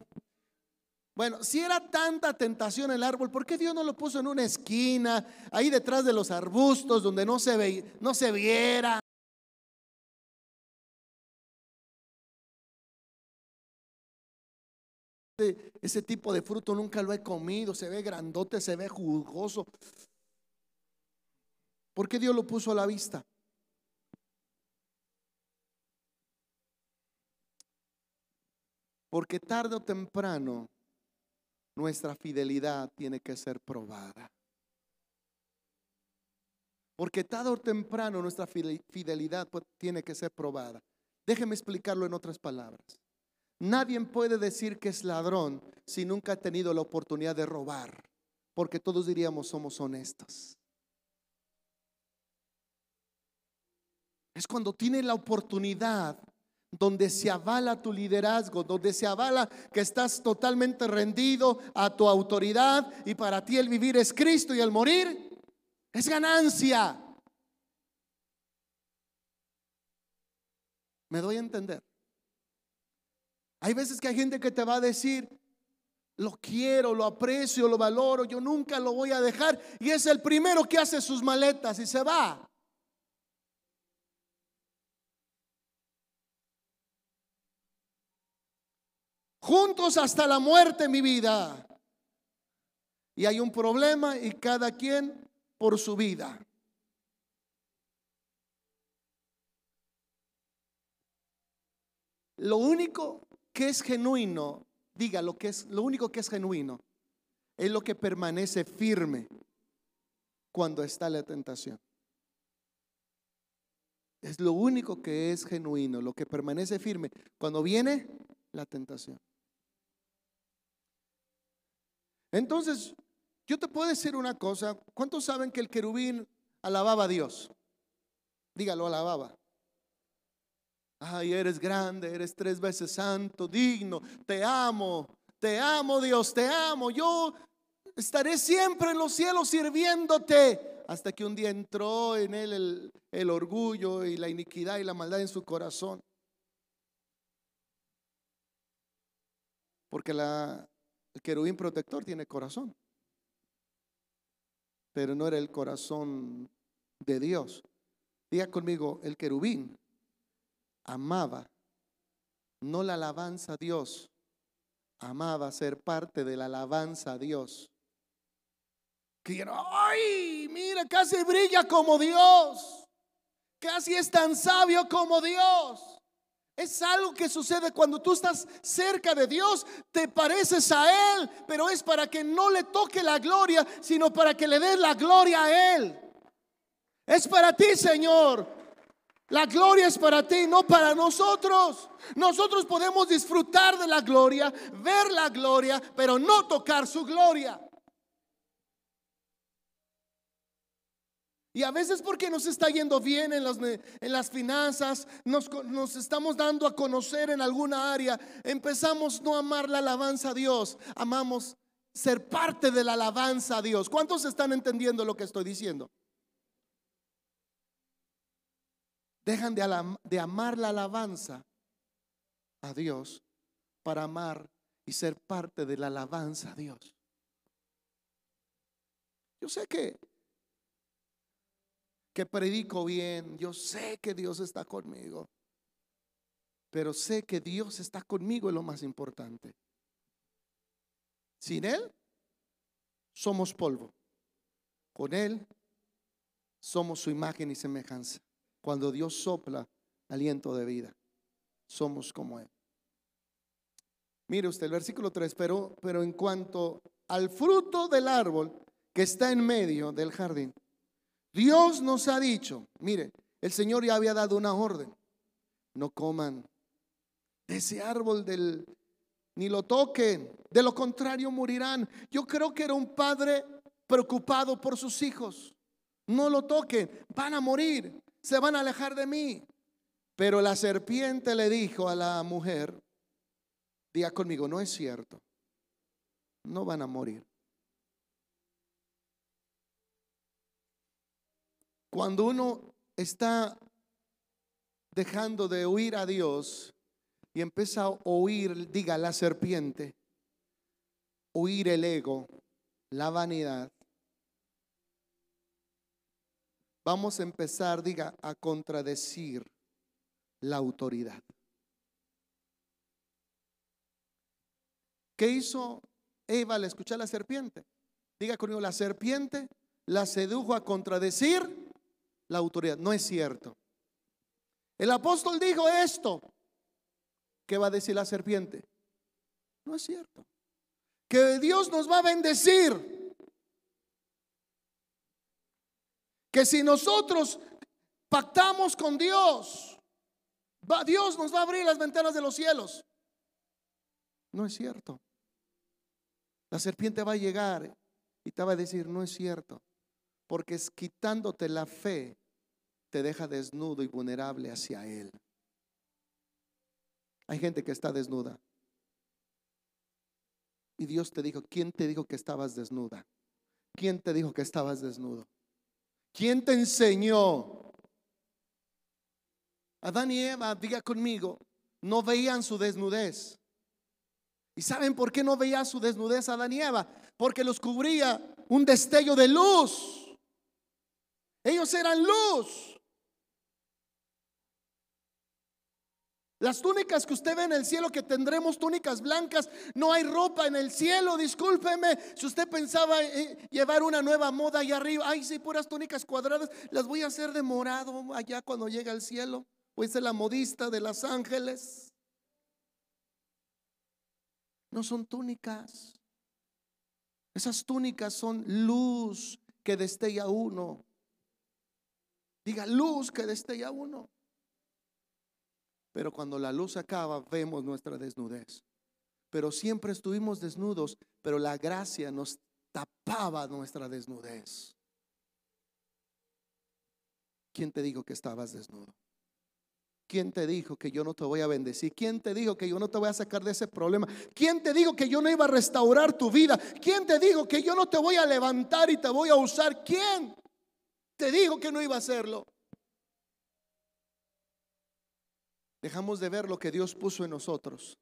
Bueno, si era tanta tentación el árbol, ¿por qué Dios no lo puso en una esquina, ahí detrás de los arbustos, donde no se, ve, no se viera? ese tipo de fruto nunca lo he comido, se ve grandote, se ve jugoso. ¿Por qué Dios lo puso a la vista? Porque tarde o temprano nuestra fidelidad tiene que ser probada. Porque tarde o temprano nuestra fidelidad tiene que ser probada. Déjeme explicarlo en otras palabras. Nadie puede decir que es ladrón si nunca ha tenido la oportunidad de robar, porque todos diríamos somos honestos. Es cuando tiene la oportunidad donde se avala tu liderazgo, donde se avala que estás totalmente rendido a tu autoridad y para ti el vivir es Cristo y el morir es ganancia. ¿Me doy a entender? Hay veces que hay gente que te va a decir, lo quiero, lo aprecio, lo valoro, yo nunca lo voy a dejar. Y es el primero que hace sus maletas y se va. Juntos hasta la muerte, mi vida. Y hay un problema y cada quien por su vida. Lo único que es genuino, diga lo que es lo único que es genuino. es lo que permanece firme cuando está la tentación. Es lo único que es genuino, lo que permanece firme cuando viene la tentación. Entonces, yo te puedo decir una cosa. ¿Cuántos saben que el querubín alababa a Dios? Dígalo, alababa. Ay, eres grande, eres tres veces santo, digno, te amo, te amo Dios, te amo. Yo estaré siempre en los cielos sirviéndote. Hasta que un día entró en él el, el orgullo y la iniquidad y la maldad en su corazón. Porque la, el querubín protector tiene corazón. Pero no era el corazón de Dios. Diga conmigo, el querubín amaba, no la alabanza a Dios, amaba ser parte de la alabanza a Dios. Que ay, mira, casi brilla como Dios, casi es tan sabio como Dios. Es algo que sucede cuando tú estás cerca de Dios, te pareces a Él, pero es para que no le toque la gloria, sino para que le des la gloria a Él. Es para ti, Señor. La gloria es para ti, no para nosotros. Nosotros podemos disfrutar de la gloria, ver la gloria, pero no tocar su gloria. Y a veces porque nos está yendo bien en las, finanzas, nos, estamos dando a conocer en alguna área, empezamos no amar la alabanza a Dios, amamos ser parte de la alabanza a Dios. ¿Cuántos están entendiendo lo que estoy diciendo? Dejan de, amar la alabanza a Dios para amar y ser parte de la alabanza a Dios. Yo sé que que predico bien, yo sé que Dios está conmigo, pero sé que Dios está conmigo es lo más importante. Sin Él somos polvo, con Él somos su imagen y semejanza. Cuando Dios sopla aliento de vida, somos como Él. Mire usted el versículo 3, pero, pero en cuanto al fruto del árbol que está en medio del jardín, Dios nos ha dicho, mire, el Señor ya había dado una orden, no coman de ese árbol del, ni lo toquen, de lo contrario morirán. Yo creo que era un padre preocupado por sus hijos. No lo toquen, van a morir se van a alejar de mí. Pero la serpiente le dijo a la mujer, diga conmigo, no es cierto, no van a morir. Cuando uno está dejando de oír a Dios y empieza a oír, diga la serpiente, oír el ego, la vanidad, vamos a empezar, diga, a contradecir la autoridad. ¿Qué hizo Eva al escuchar a la serpiente? Diga conmigo, la serpiente la sedujo a contradecir la autoridad. No es cierto. El apóstol dijo esto. ¿Qué va a decir la serpiente? No es cierto. Que Dios nos va a bendecir. que si nosotros pactamos con Dios, Dios nos va a abrir las ventanas de los cielos. No es cierto. La serpiente va a llegar y te va a decir, no es cierto, porque es quitándote la fe, te deja desnudo y vulnerable hacia Él. Hay gente que está desnuda. Y Dios te dijo, ¿quién te dijo que estabas desnuda? ¿Quién te dijo que estabas desnudo? ¿Quién te enseñó? Adán y Eva, diga conmigo, no veían su desnudez. ¿Y saben por qué no veía su desnudez Adán y Eva? Porque los cubría un destello de luz. Ellos eran luz. Las túnicas que usted ve en el cielo, que tendremos túnicas blancas, no hay ropa en el cielo, discúlpeme. Si usted pensaba eh, llevar una nueva moda allá arriba, ay, sí, puras túnicas cuadradas, las voy a hacer de morado allá cuando llegue al cielo. Voy a ser la modista de los ángeles. No son túnicas. Esas túnicas son luz que destella uno. Diga luz que destella uno. Pero cuando la luz acaba, vemos nuestra desnudez. Pero siempre estuvimos desnudos, pero la gracia nos tapaba nuestra desnudez. ¿Quién te dijo que estabas desnudo? ¿Quién te dijo que yo no te voy a bendecir? ¿Quién te dijo que yo no te voy a sacar de ese problema? ¿Quién te dijo que yo no iba a restaurar tu vida? ¿Quién te dijo que yo no te voy a levantar y te voy a usar? ¿Quién te dijo que no iba a hacerlo? Dejamos de ver lo que Dios puso en nosotros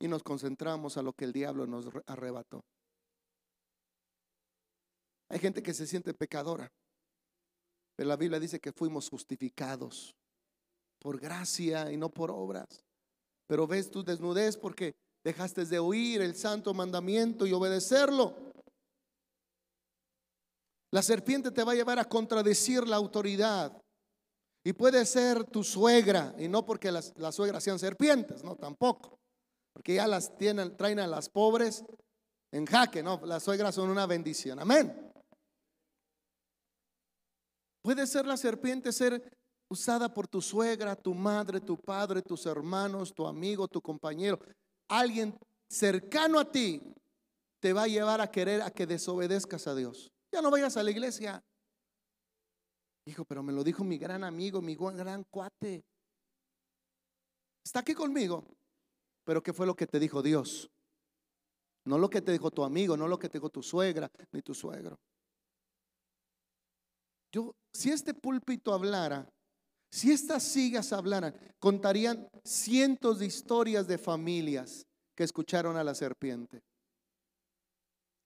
y nos concentramos a lo que el diablo nos arrebató. Hay gente que se siente pecadora, pero la Biblia dice que fuimos justificados por gracia y no por obras. Pero ves tu desnudez porque dejaste de oír el santo mandamiento y obedecerlo. La serpiente te va a llevar a contradecir la autoridad. Y puede ser tu suegra, y no porque las, suegras sean serpientes, no, tampoco. Porque ya las tienen, traen a las pobres en jaque, no, las suegras son una bendición, amén. Puede ser la serpiente ser usada por tu suegra, tu madre, tu padre, tus hermanos, tu amigo, tu compañero. Alguien cercano a ti te va a llevar a querer a que desobedezcas a Dios. Ya no vayas a la iglesia. Hijo, pero me lo dijo mi gran amigo, mi gran cuate. Está aquí conmigo. Pero ¿qué fue lo que te dijo Dios? No lo que te dijo tu amigo, no lo que te dijo tu suegra ni tu suegro. Yo, si este púlpito hablara, si estas sigas hablaran, contarían cientos de historias de familias que escucharon a la serpiente.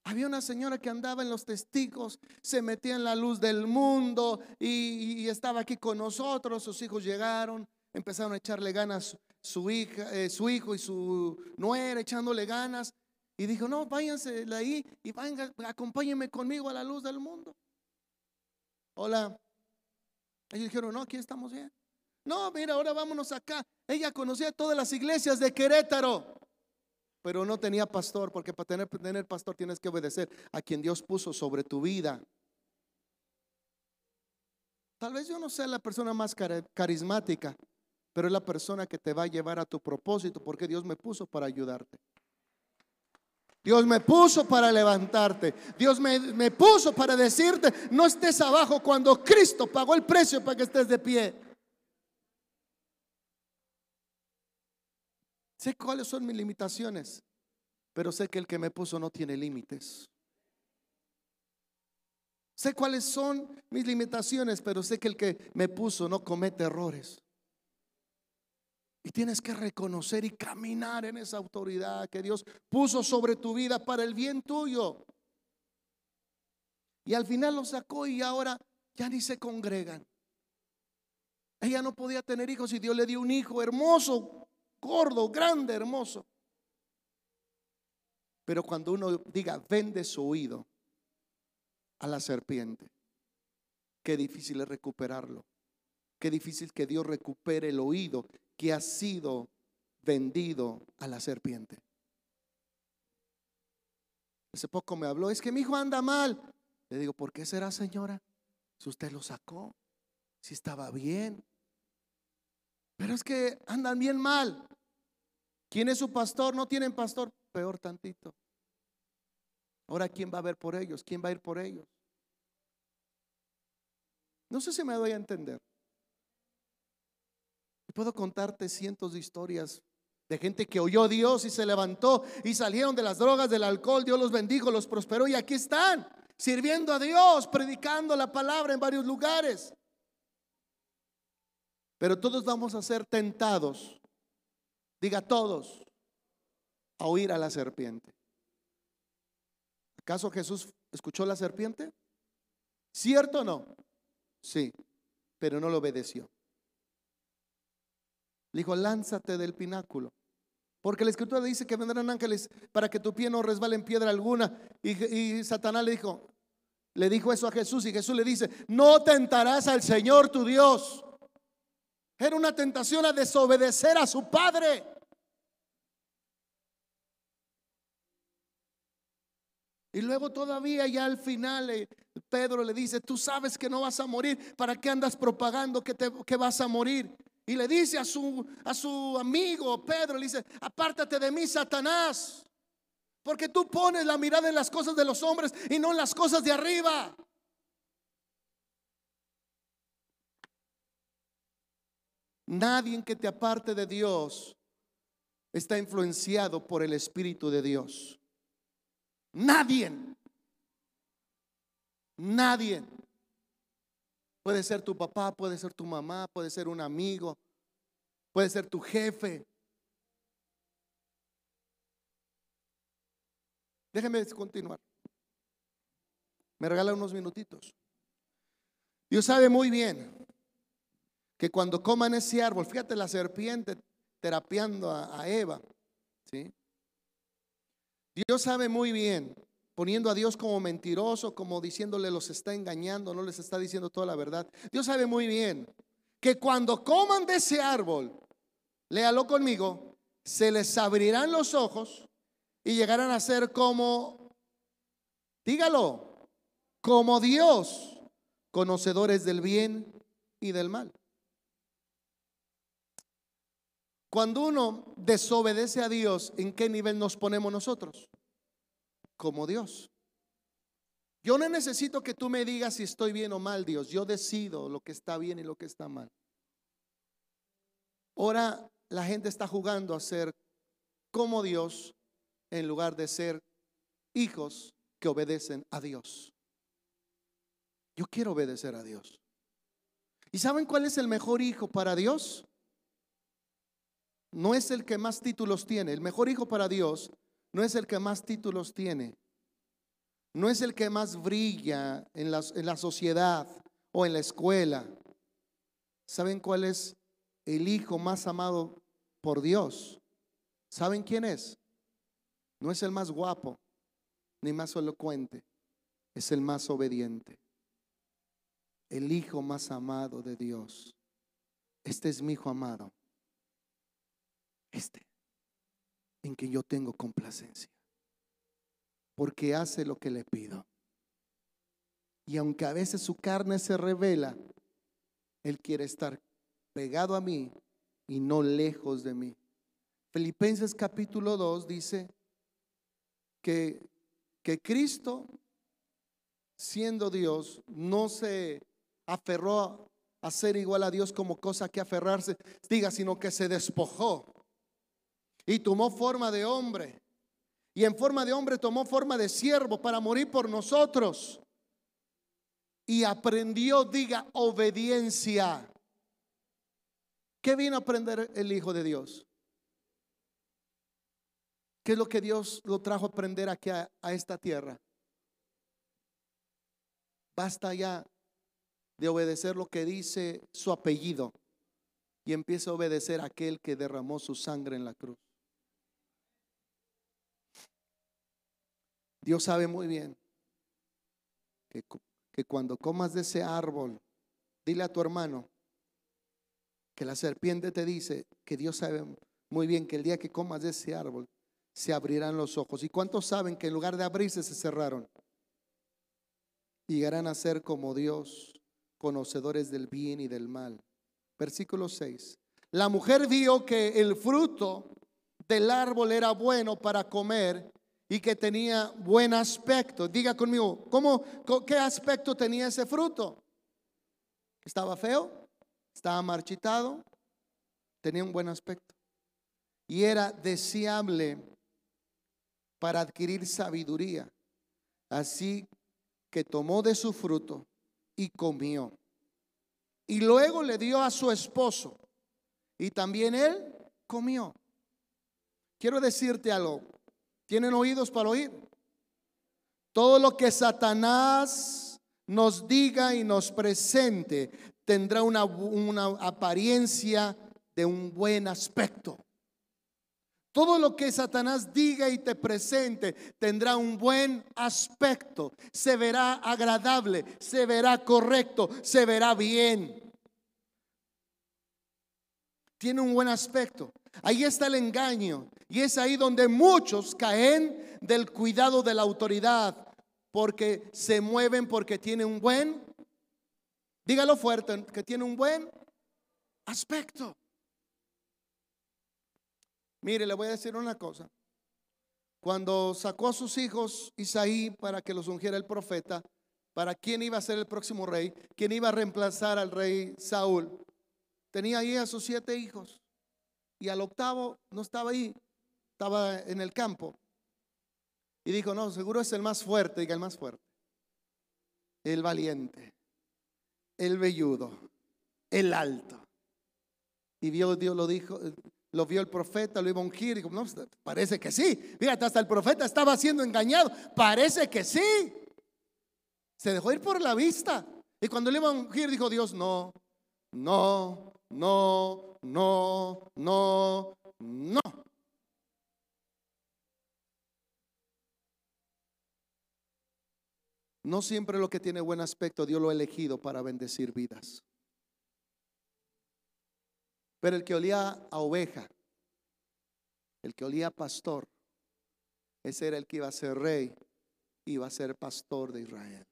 Había una señora que andaba en los testigos, se metía en la luz del mundo y, estaba aquí con nosotros. Sus hijos llegaron, empezaron a echarle ganas su hija, eh, su hijo y su nuera echándole ganas. Y dijo, no, váyanse de ahí y venga, acompáñenme conmigo a la luz del mundo. Hola. Ellos dijeron, no, aquí estamos bien. No, mira, ahora vámonos acá. Ella conocía todas las iglesias de Querétaro pero no tenía pastor, porque para tener, tener pastor tienes que obedecer a quien Dios puso sobre tu vida. Tal vez yo no sea la persona más carismática, pero es la persona que te va a llevar a tu propósito, porque Dios me puso para ayudarte. Dios me puso para levantarte. Dios me, me, puso para decirte, no estés abajo cuando Cristo pagó el precio para que estés de pie. Sé cuáles son mis limitaciones, pero sé que el que me puso no tiene límites. Sé cuáles son mis limitaciones, pero sé que el que me puso no comete errores. Y tienes que reconocer y caminar en esa autoridad que Dios puso sobre tu vida para el bien tuyo. Y al final lo sacó y ahora ya ni se congregan. Ella no podía tener hijos y Dios le dio un hijo hermoso, gordo, grande, hermoso. Pero cuando uno diga, vende su oído a la serpiente, qué difícil es recuperarlo. Qué difícil que Dios recupere el oído que ha sido vendido a la serpiente. Hace poco me habló, es que mi hijo anda mal. Le digo, ¿por qué será, señora? Si usted lo sacó, si estaba bien. Pero es que andan bien mal. ¿Quién es su pastor? No tienen pastor. Peor tantito. Ahora, ¿quién va a ver por ellos? ¿Quién va a ir por ellos? No sé si me doy a entender. Puedo contarte cientos de historias de gente que oyó a Dios y se levantó y salieron de las drogas, del alcohol. Dios los bendijo, los prosperó y aquí están, sirviendo a Dios, predicando la palabra en varios lugares. Pero todos vamos a ser tentados Diga todos a oír a la serpiente. ¿Acaso Jesús escuchó la serpiente? ¿Cierto o no? Sí, pero no lo obedeció. Le dijo, lánzate del pináculo. Porque la escritura dice que vendrán ángeles para que tu pie no resbale en piedra alguna. Y, y, Satanás le dijo, le dijo eso a Jesús y Jesús le dice, no tentarás al Señor tu Dios. Era una tentación a desobedecer a su padre. Y luego todavía ya al final eh, Pedro le dice, tú sabes que no vas a morir, ¿para qué andas propagando que, te, que vas a morir? Y le dice a su, a su amigo Pedro, le dice, apártate de mí, Satanás, porque tú pones la mirada en las cosas de los hombres y no en las cosas de arriba. Nadie que te aparte de Dios está influenciado por el Espíritu de Dios. Nadie. Nadie. Puede ser tu papá, puede ser tu mamá, puede ser un amigo, puede ser tu jefe. Déjeme continuar. Me regala unos minutitos. Dios sabe muy bien que cuando coman ese árbol, fíjate la serpiente terapiando a, Eva, ¿sí? Dios sabe muy bien, poniendo a Dios como mentiroso, como diciéndole los está engañando, no les está diciendo toda la verdad. Dios sabe muy bien que cuando coman de ese árbol, léalo conmigo, se les abrirán los ojos y llegarán a ser como, dígalo, como Dios, conocedores del bien y del mal. Cuando uno desobedece a Dios, ¿en qué nivel nos ponemos nosotros? Como Dios. Yo no necesito que tú me digas si estoy bien o mal, Dios. Yo decido lo que está bien y lo que está mal. Ahora la gente está jugando a ser como Dios en lugar de ser hijos que obedecen a Dios. Yo quiero obedecer a Dios. ¿Y saben cuál es el mejor hijo para Dios? No es el que más títulos tiene. El mejor hijo para Dios no es el que más títulos tiene. No es el que más brilla en la, sociedad o en la escuela. ¿Saben cuál es el hijo más amado por Dios? ¿Saben quién es? No es el más guapo ni más elocuente, es el más obediente. El hijo más amado de Dios. Este es mi hijo amado este, en que yo tengo complacencia, porque hace lo que le pido. Y aunque a veces su carne se revela, Él quiere estar pegado a mí y no lejos de mí. Filipenses capítulo 2 dice que, que Cristo, siendo Dios, no se aferró a ser igual a Dios como cosa que aferrarse, diga, sino que se despojó y tomó forma de hombre. Y en forma de hombre tomó forma de siervo para morir por nosotros. Y aprendió, diga, obediencia. ¿Qué vino a aprender el Hijo de Dios? ¿Qué es lo que Dios lo trajo a aprender aquí a, esta tierra? Basta ya de obedecer lo que dice su apellido y empieza a obedecer a aquel que derramó su sangre en la cruz. Dios sabe muy bien que, cuando comas de ese árbol, dile a tu hermano que la serpiente te dice que Dios sabe muy bien que el día que comas de ese árbol se abrirán los ojos. ¿Y cuántos saben que en lugar de abrirse se cerraron? Y llegarán a ser como Dios, conocedores del bien y del mal. Versículo 6. La mujer vio que el fruto del árbol era bueno para comer y que tenía buen aspecto. Diga conmigo, ¿cómo, ¿qué aspecto tenía ese fruto? ¿Estaba feo? ¿Estaba marchitado? Tenía un buen aspecto. Y era deseable para adquirir sabiduría. Así que tomó de su fruto y comió. Y luego le dio a su esposo. Y también él comió. Quiero decirte algo. ¿Tienen oídos para oír? Todo lo que Satanás nos diga y nos presente tendrá una, apariencia de un buen aspecto. Todo lo que Satanás diga y te presente tendrá un buen aspecto, se verá agradable, se verá correcto, se verá bien. Tiene un buen aspecto. Ahí está el engaño. Y es ahí donde muchos caen del cuidado de la autoridad, porque se mueven porque tiene un buen, dígalo fuerte, que tiene un buen aspecto. Mire, le voy a decir una cosa. Cuando sacó a sus hijos Isaí para que los ungiera el profeta, para quién iba a ser el próximo rey, quién iba a reemplazar al rey Saúl, tenía ahí a sus siete hijos. Y al octavo no estaba ahí, estaba en el campo. Y dijo, no, seguro es el más fuerte, diga el más fuerte. El valiente, el velludo, el alto. Y Dios, Dios lo dijo, lo vio el profeta, lo iba a ungir. Dijo, no, parece que sí. Fíjate, hasta el profeta estaba siendo engañado. Parece que sí. Se dejó ir por la vista. Y cuando le iba a ungir, dijo Dios, no, no, no, no, no, no. No siempre lo que tiene buen aspecto Dios lo ha elegido para bendecir vidas. Pero el que olía a oveja, el que olía a pastor, ese era el que iba a ser rey, iba a ser pastor de Israel.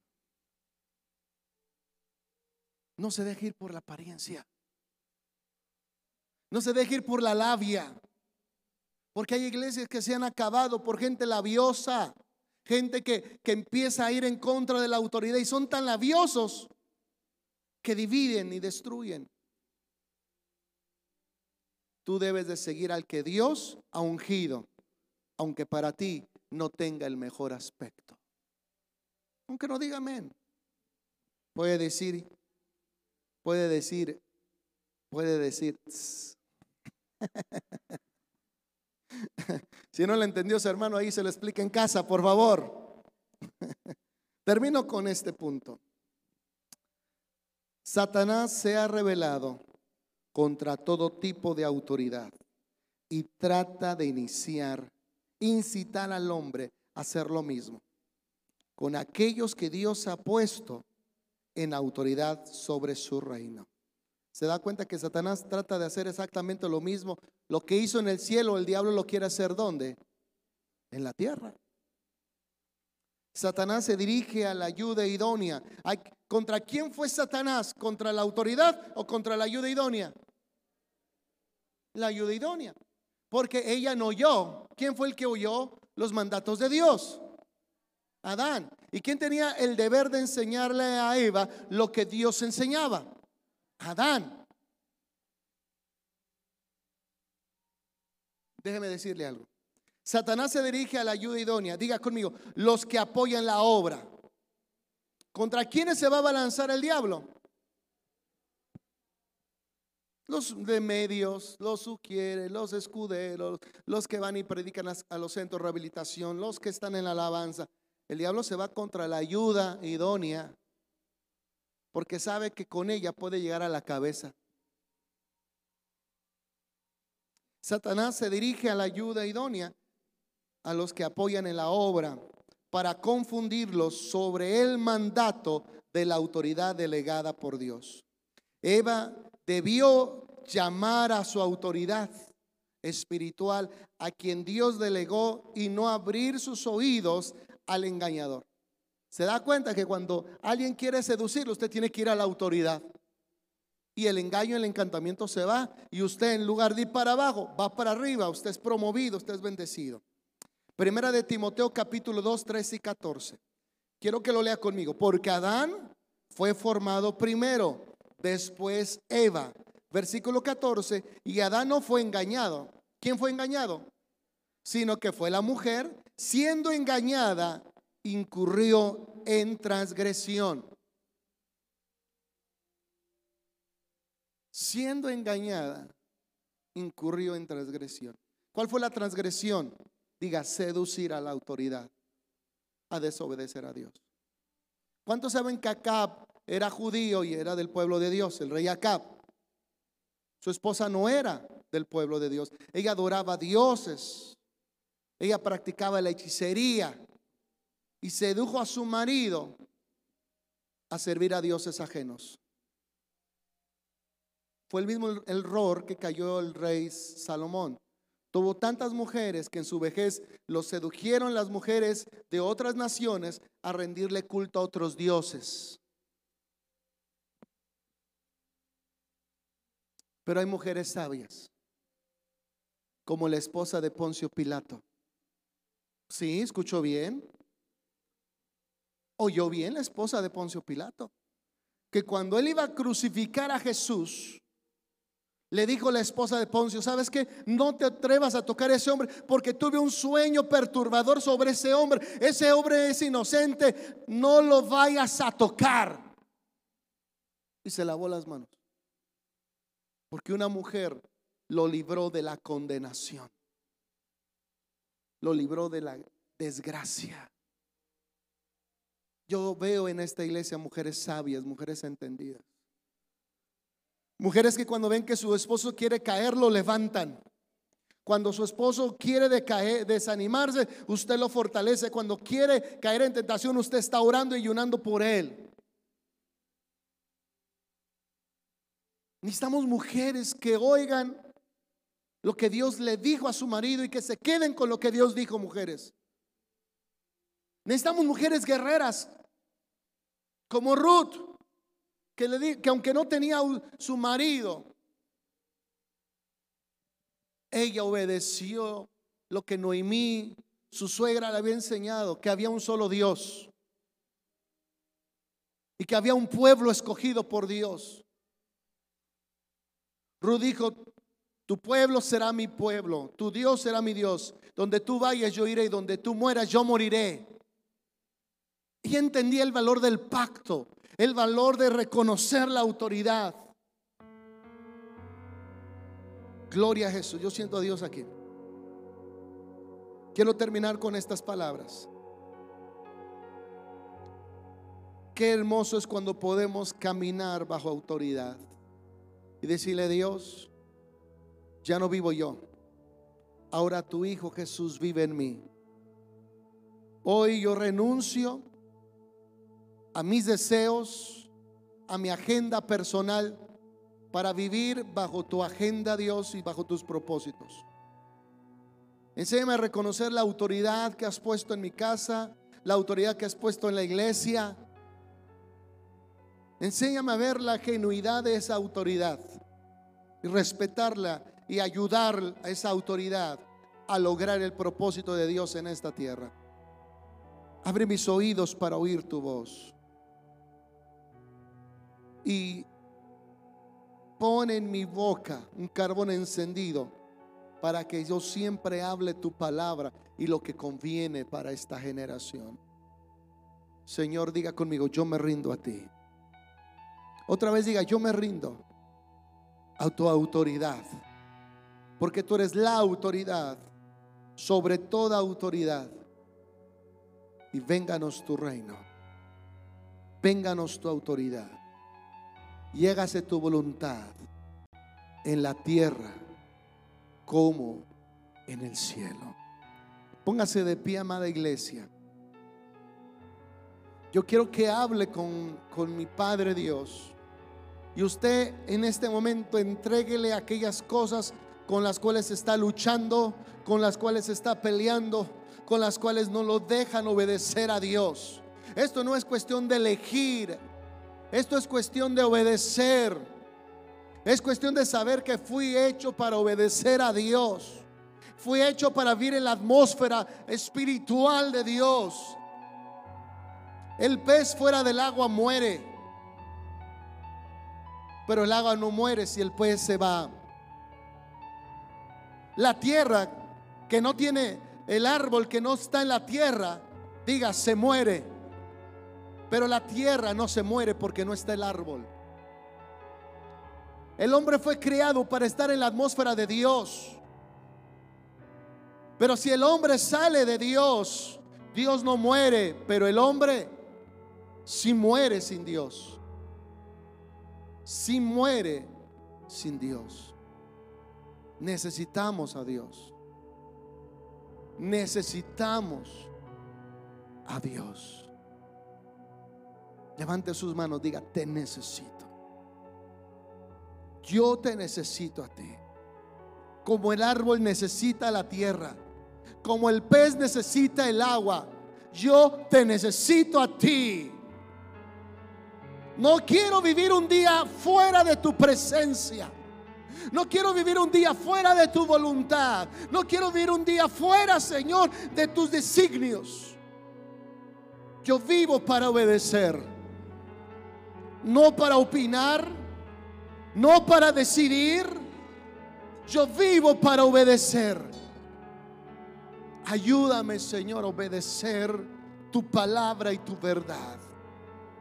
No se deje ir por la apariencia. No se deje ir por la labia. Porque hay iglesias que se han acabado por gente labiosa. Gente que, que empieza a ir en contra de la autoridad y son tan labiosos que dividen y destruyen. Tú debes de seguir al que Dios ha ungido, aunque para ti no tenga el mejor aspecto. Aunque no diga amén. Puede decir, puede decir, puede decir. si no le entendió su hermano, ahí se lo explica en casa, por favor. Termino con este punto. Satanás se ha revelado contra todo tipo de autoridad y trata de iniciar, incitar al hombre a hacer lo mismo con aquellos que Dios ha puesto en autoridad sobre su reino. Se da cuenta que Satanás trata de hacer exactamente lo mismo. Lo que hizo en el cielo, el diablo lo quiere hacer ¿dónde? En la tierra. Satanás se dirige a la ayuda idónea. ¿Contra quién fue Satanás? ¿Contra la autoridad o contra la ayuda idónea? La ayuda idónea. Porque ella no oyó. ¿Quién fue el que oyó los mandatos de Dios? Adán. ¿Y quién tenía el deber de enseñarle a Eva lo que Dios enseñaba? Adán. Déjeme decirle algo. Satanás se dirige a la ayuda idónea. Diga conmigo, los que apoyan la obra. ¿Contra quiénes se va a balanzar el diablo? Los de medios, los suquieres, los escuderos, los que van y predican a los centros de rehabilitación, los que están en la alabanza. El diablo se va contra la ayuda idónea porque sabe que con ella puede llegar a la cabeza. Satanás se dirige a la ayuda idónea a los que apoyan en la obra para confundirlos sobre el mandato de la autoridad delegada por Dios. Eva debió llamar a su autoridad espiritual a quien Dios delegó y no abrir sus oídos al engañador. Se da cuenta que cuando alguien quiere seducirlo, usted tiene que ir a la autoridad. Y el engaño, el encantamiento se va. Y usted en lugar de ir para abajo, va para arriba. Usted es promovido, usted es bendecido. Primera de Timoteo capítulo 2, 13 y 14. Quiero que lo lea conmigo. Porque Adán fue formado primero, después Eva. Versículo 14. Y Adán no fue engañado. ¿Quién fue engañado? Sino que fue la mujer, siendo engañada, incurrió en transgresión. Siendo engañada, incurrió en transgresión. ¿Cuál fue la transgresión? Diga, seducir a la autoridad, a desobedecer a Dios. ¿Cuántos saben que Acab era judío y era del pueblo de Dios, el rey Acab? Su esposa no era del pueblo de Dios. Ella adoraba dioses. Ella practicaba la hechicería y sedujo a su marido a servir a dioses ajenos. Fue el mismo error que cayó el rey Salomón. Tuvo tantas mujeres que en su vejez lo sedujeron las mujeres de otras naciones a rendirle culto a otros dioses. Pero hay mujeres sabias, como la esposa de Poncio Pilato. Sí, escuchó bien. Oyó bien la esposa de Poncio Pilato. Que cuando él iba a crucificar a Jesús, le dijo la esposa de Poncio, ¿sabes qué? No te atrevas a tocar a ese hombre porque tuve un sueño perturbador sobre ese hombre. Ese hombre es inocente, no lo vayas a tocar. Y se lavó las manos. Porque una mujer lo libró de la condenación. Lo libró de la desgracia. Yo veo en esta iglesia mujeres sabias, mujeres entendidas. Mujeres que cuando ven que su esposo quiere caer, lo levantan. Cuando su esposo quiere desanimarse, usted lo fortalece. Cuando quiere caer en tentación, usted está orando y ayunando por él. Necesitamos mujeres que oigan lo que Dios le dijo a su marido y que se queden con lo que Dios dijo, mujeres. Necesitamos mujeres guerreras como Ruth que, le que aunque no tenía su marido, ella obedeció lo que Noemí, su suegra, le había enseñado, que había un solo Dios y que había un pueblo escogido por Dios. Ruth dijo, tu pueblo será mi pueblo, tu Dios será mi Dios. Donde tú vayas yo iré y donde tú mueras yo moriré. Y entendía el valor del pacto el valor de reconocer la autoridad. Gloria a Jesús. Yo siento a Dios aquí. Quiero terminar con estas palabras. Qué hermoso es cuando podemos caminar bajo autoridad y decirle a Dios, ya no vivo yo, ahora tu Hijo Jesús vive en mí. Hoy yo renuncio a mis deseos, a mi agenda personal, para vivir bajo tu agenda, Dios, y bajo tus propósitos. Enséñame a reconocer la autoridad que has puesto en mi casa, la autoridad que has puesto en la iglesia. Enséñame a ver la genuidad de esa autoridad y respetarla y ayudar a esa autoridad a lograr el propósito de Dios en esta tierra. Abre mis oídos para oír tu voz y pone en mi boca un carbón encendido para que yo siempre hable tu palabra y lo que conviene para esta generación. Señor, diga conmigo, yo me rindo a ti. Otra vez diga, yo me rindo a tu autoridad, porque tú eres la autoridad sobre toda autoridad. Y vénganos tu reino, vénganos tu autoridad y hágase tu voluntad en la tierra como en el cielo. Póngase de pie, amada iglesia. Yo quiero que hable con, con mi Padre Dios. Y usted en este momento entréguele aquellas cosas con las cuales está luchando, con las cuales está peleando, con las cuales no lo dejan obedecer a Dios. Esto no es cuestión de elegir esto es cuestión de obedecer. Es cuestión de saber que fui hecho para obedecer a Dios. Fui hecho para vivir en la atmósfera espiritual de Dios. El pez fuera del agua muere. Pero el agua no muere si el pez se va. La tierra que no tiene el árbol que no está en la tierra, diga, se muere. Pero la tierra no se muere porque no está el árbol. El hombre fue creado para estar en la atmósfera de Dios. Pero si el hombre sale de Dios, Dios no muere, pero el hombre sí muere sin Dios. Sí muere sin Dios. Necesitamos a Dios. Necesitamos a Dios. Levante sus manos, diga, te necesito. yo te necesito a ti. Como el árbol necesita la tierra, como el pez necesita el agua, yo te necesito a ti. No quiero vivir un día fuera de tu presencia. No quiero vivir un día fuera de tu voluntad. No quiero vivir un día fuera, Señor, de tus designios. Yo vivo para obedecer. No para opinar. No para decidir. Yo vivo para obedecer. Ayúdame, Señor, a obedecer tu palabra y tu verdad.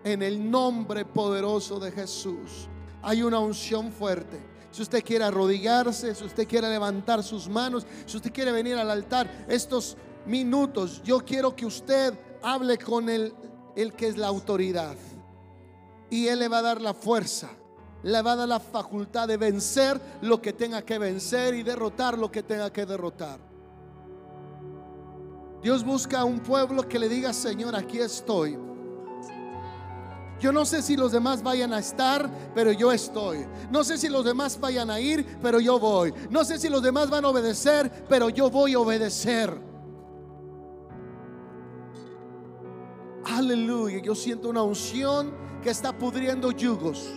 En el nombre poderoso de Jesús. Hay una unción fuerte. Si usted quiere arrodillarse, si usted quiere levantar sus manos, si usted quiere venir al altar, estos minutos, yo quiero que usted hable con el, el que es la autoridad. Y Él le va a dar la fuerza, le va a dar la facultad de vencer lo que tenga que vencer y derrotar lo que tenga que derrotar. Dios busca a un pueblo que le diga, Señor, aquí estoy. Yo no sé si los demás vayan a estar, pero yo estoy. No sé si los demás vayan a ir, pero yo voy. No sé si los demás van a obedecer, pero yo voy a obedecer. Aleluya. Yo siento una unción que está pudriendo yugos.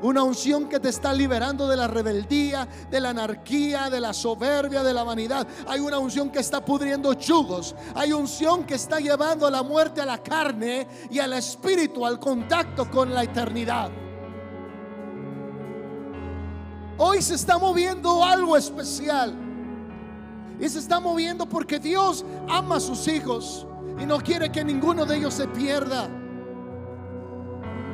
Una unción que te está liberando de la rebeldía, de la anarquía, de la soberbia, de la vanidad. Hay una unción que está pudriendo chugos. Hay unción que está llevando la muerte a la carne y al espíritu, al contacto con la eternidad. Hoy se está moviendo algo especial. Y se está moviendo porque Dios ama a sus hijos y no quiere que ninguno de ellos se pierda.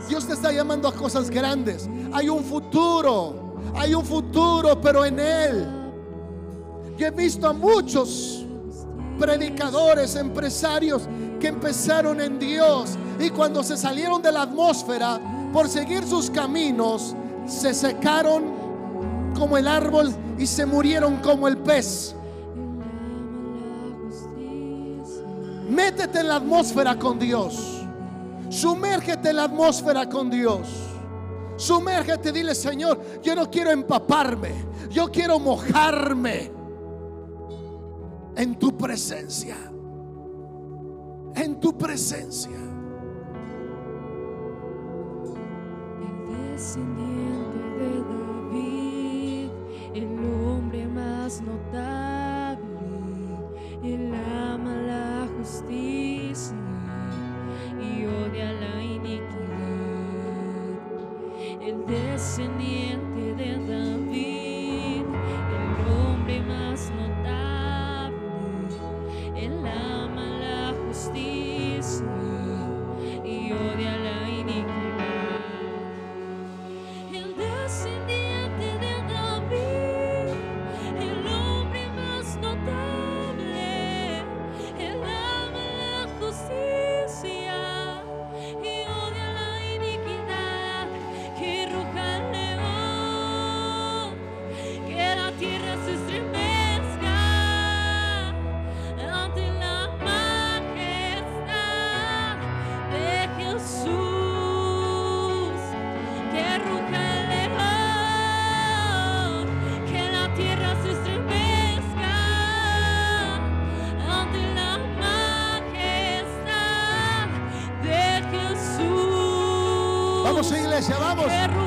Dios te está llamando a cosas grandes. Hay un futuro, hay un futuro, pero en Él. Yo he visto a muchos predicadores, empresarios que empezaron en Dios y cuando se salieron de la atmósfera por seguir sus caminos, se secaron como el árbol y se murieron como el pez. Métete en la atmósfera con Dios. Sumérgete en la atmósfera con Dios. Sumérgete, dile Señor, yo no quiero empaparme, yo quiero mojarme en tu presencia. En tu presencia. El descendiente de David, el hombre más notable, él ama y odia la iniquidad. El descendiente de David, iglesia, vamos.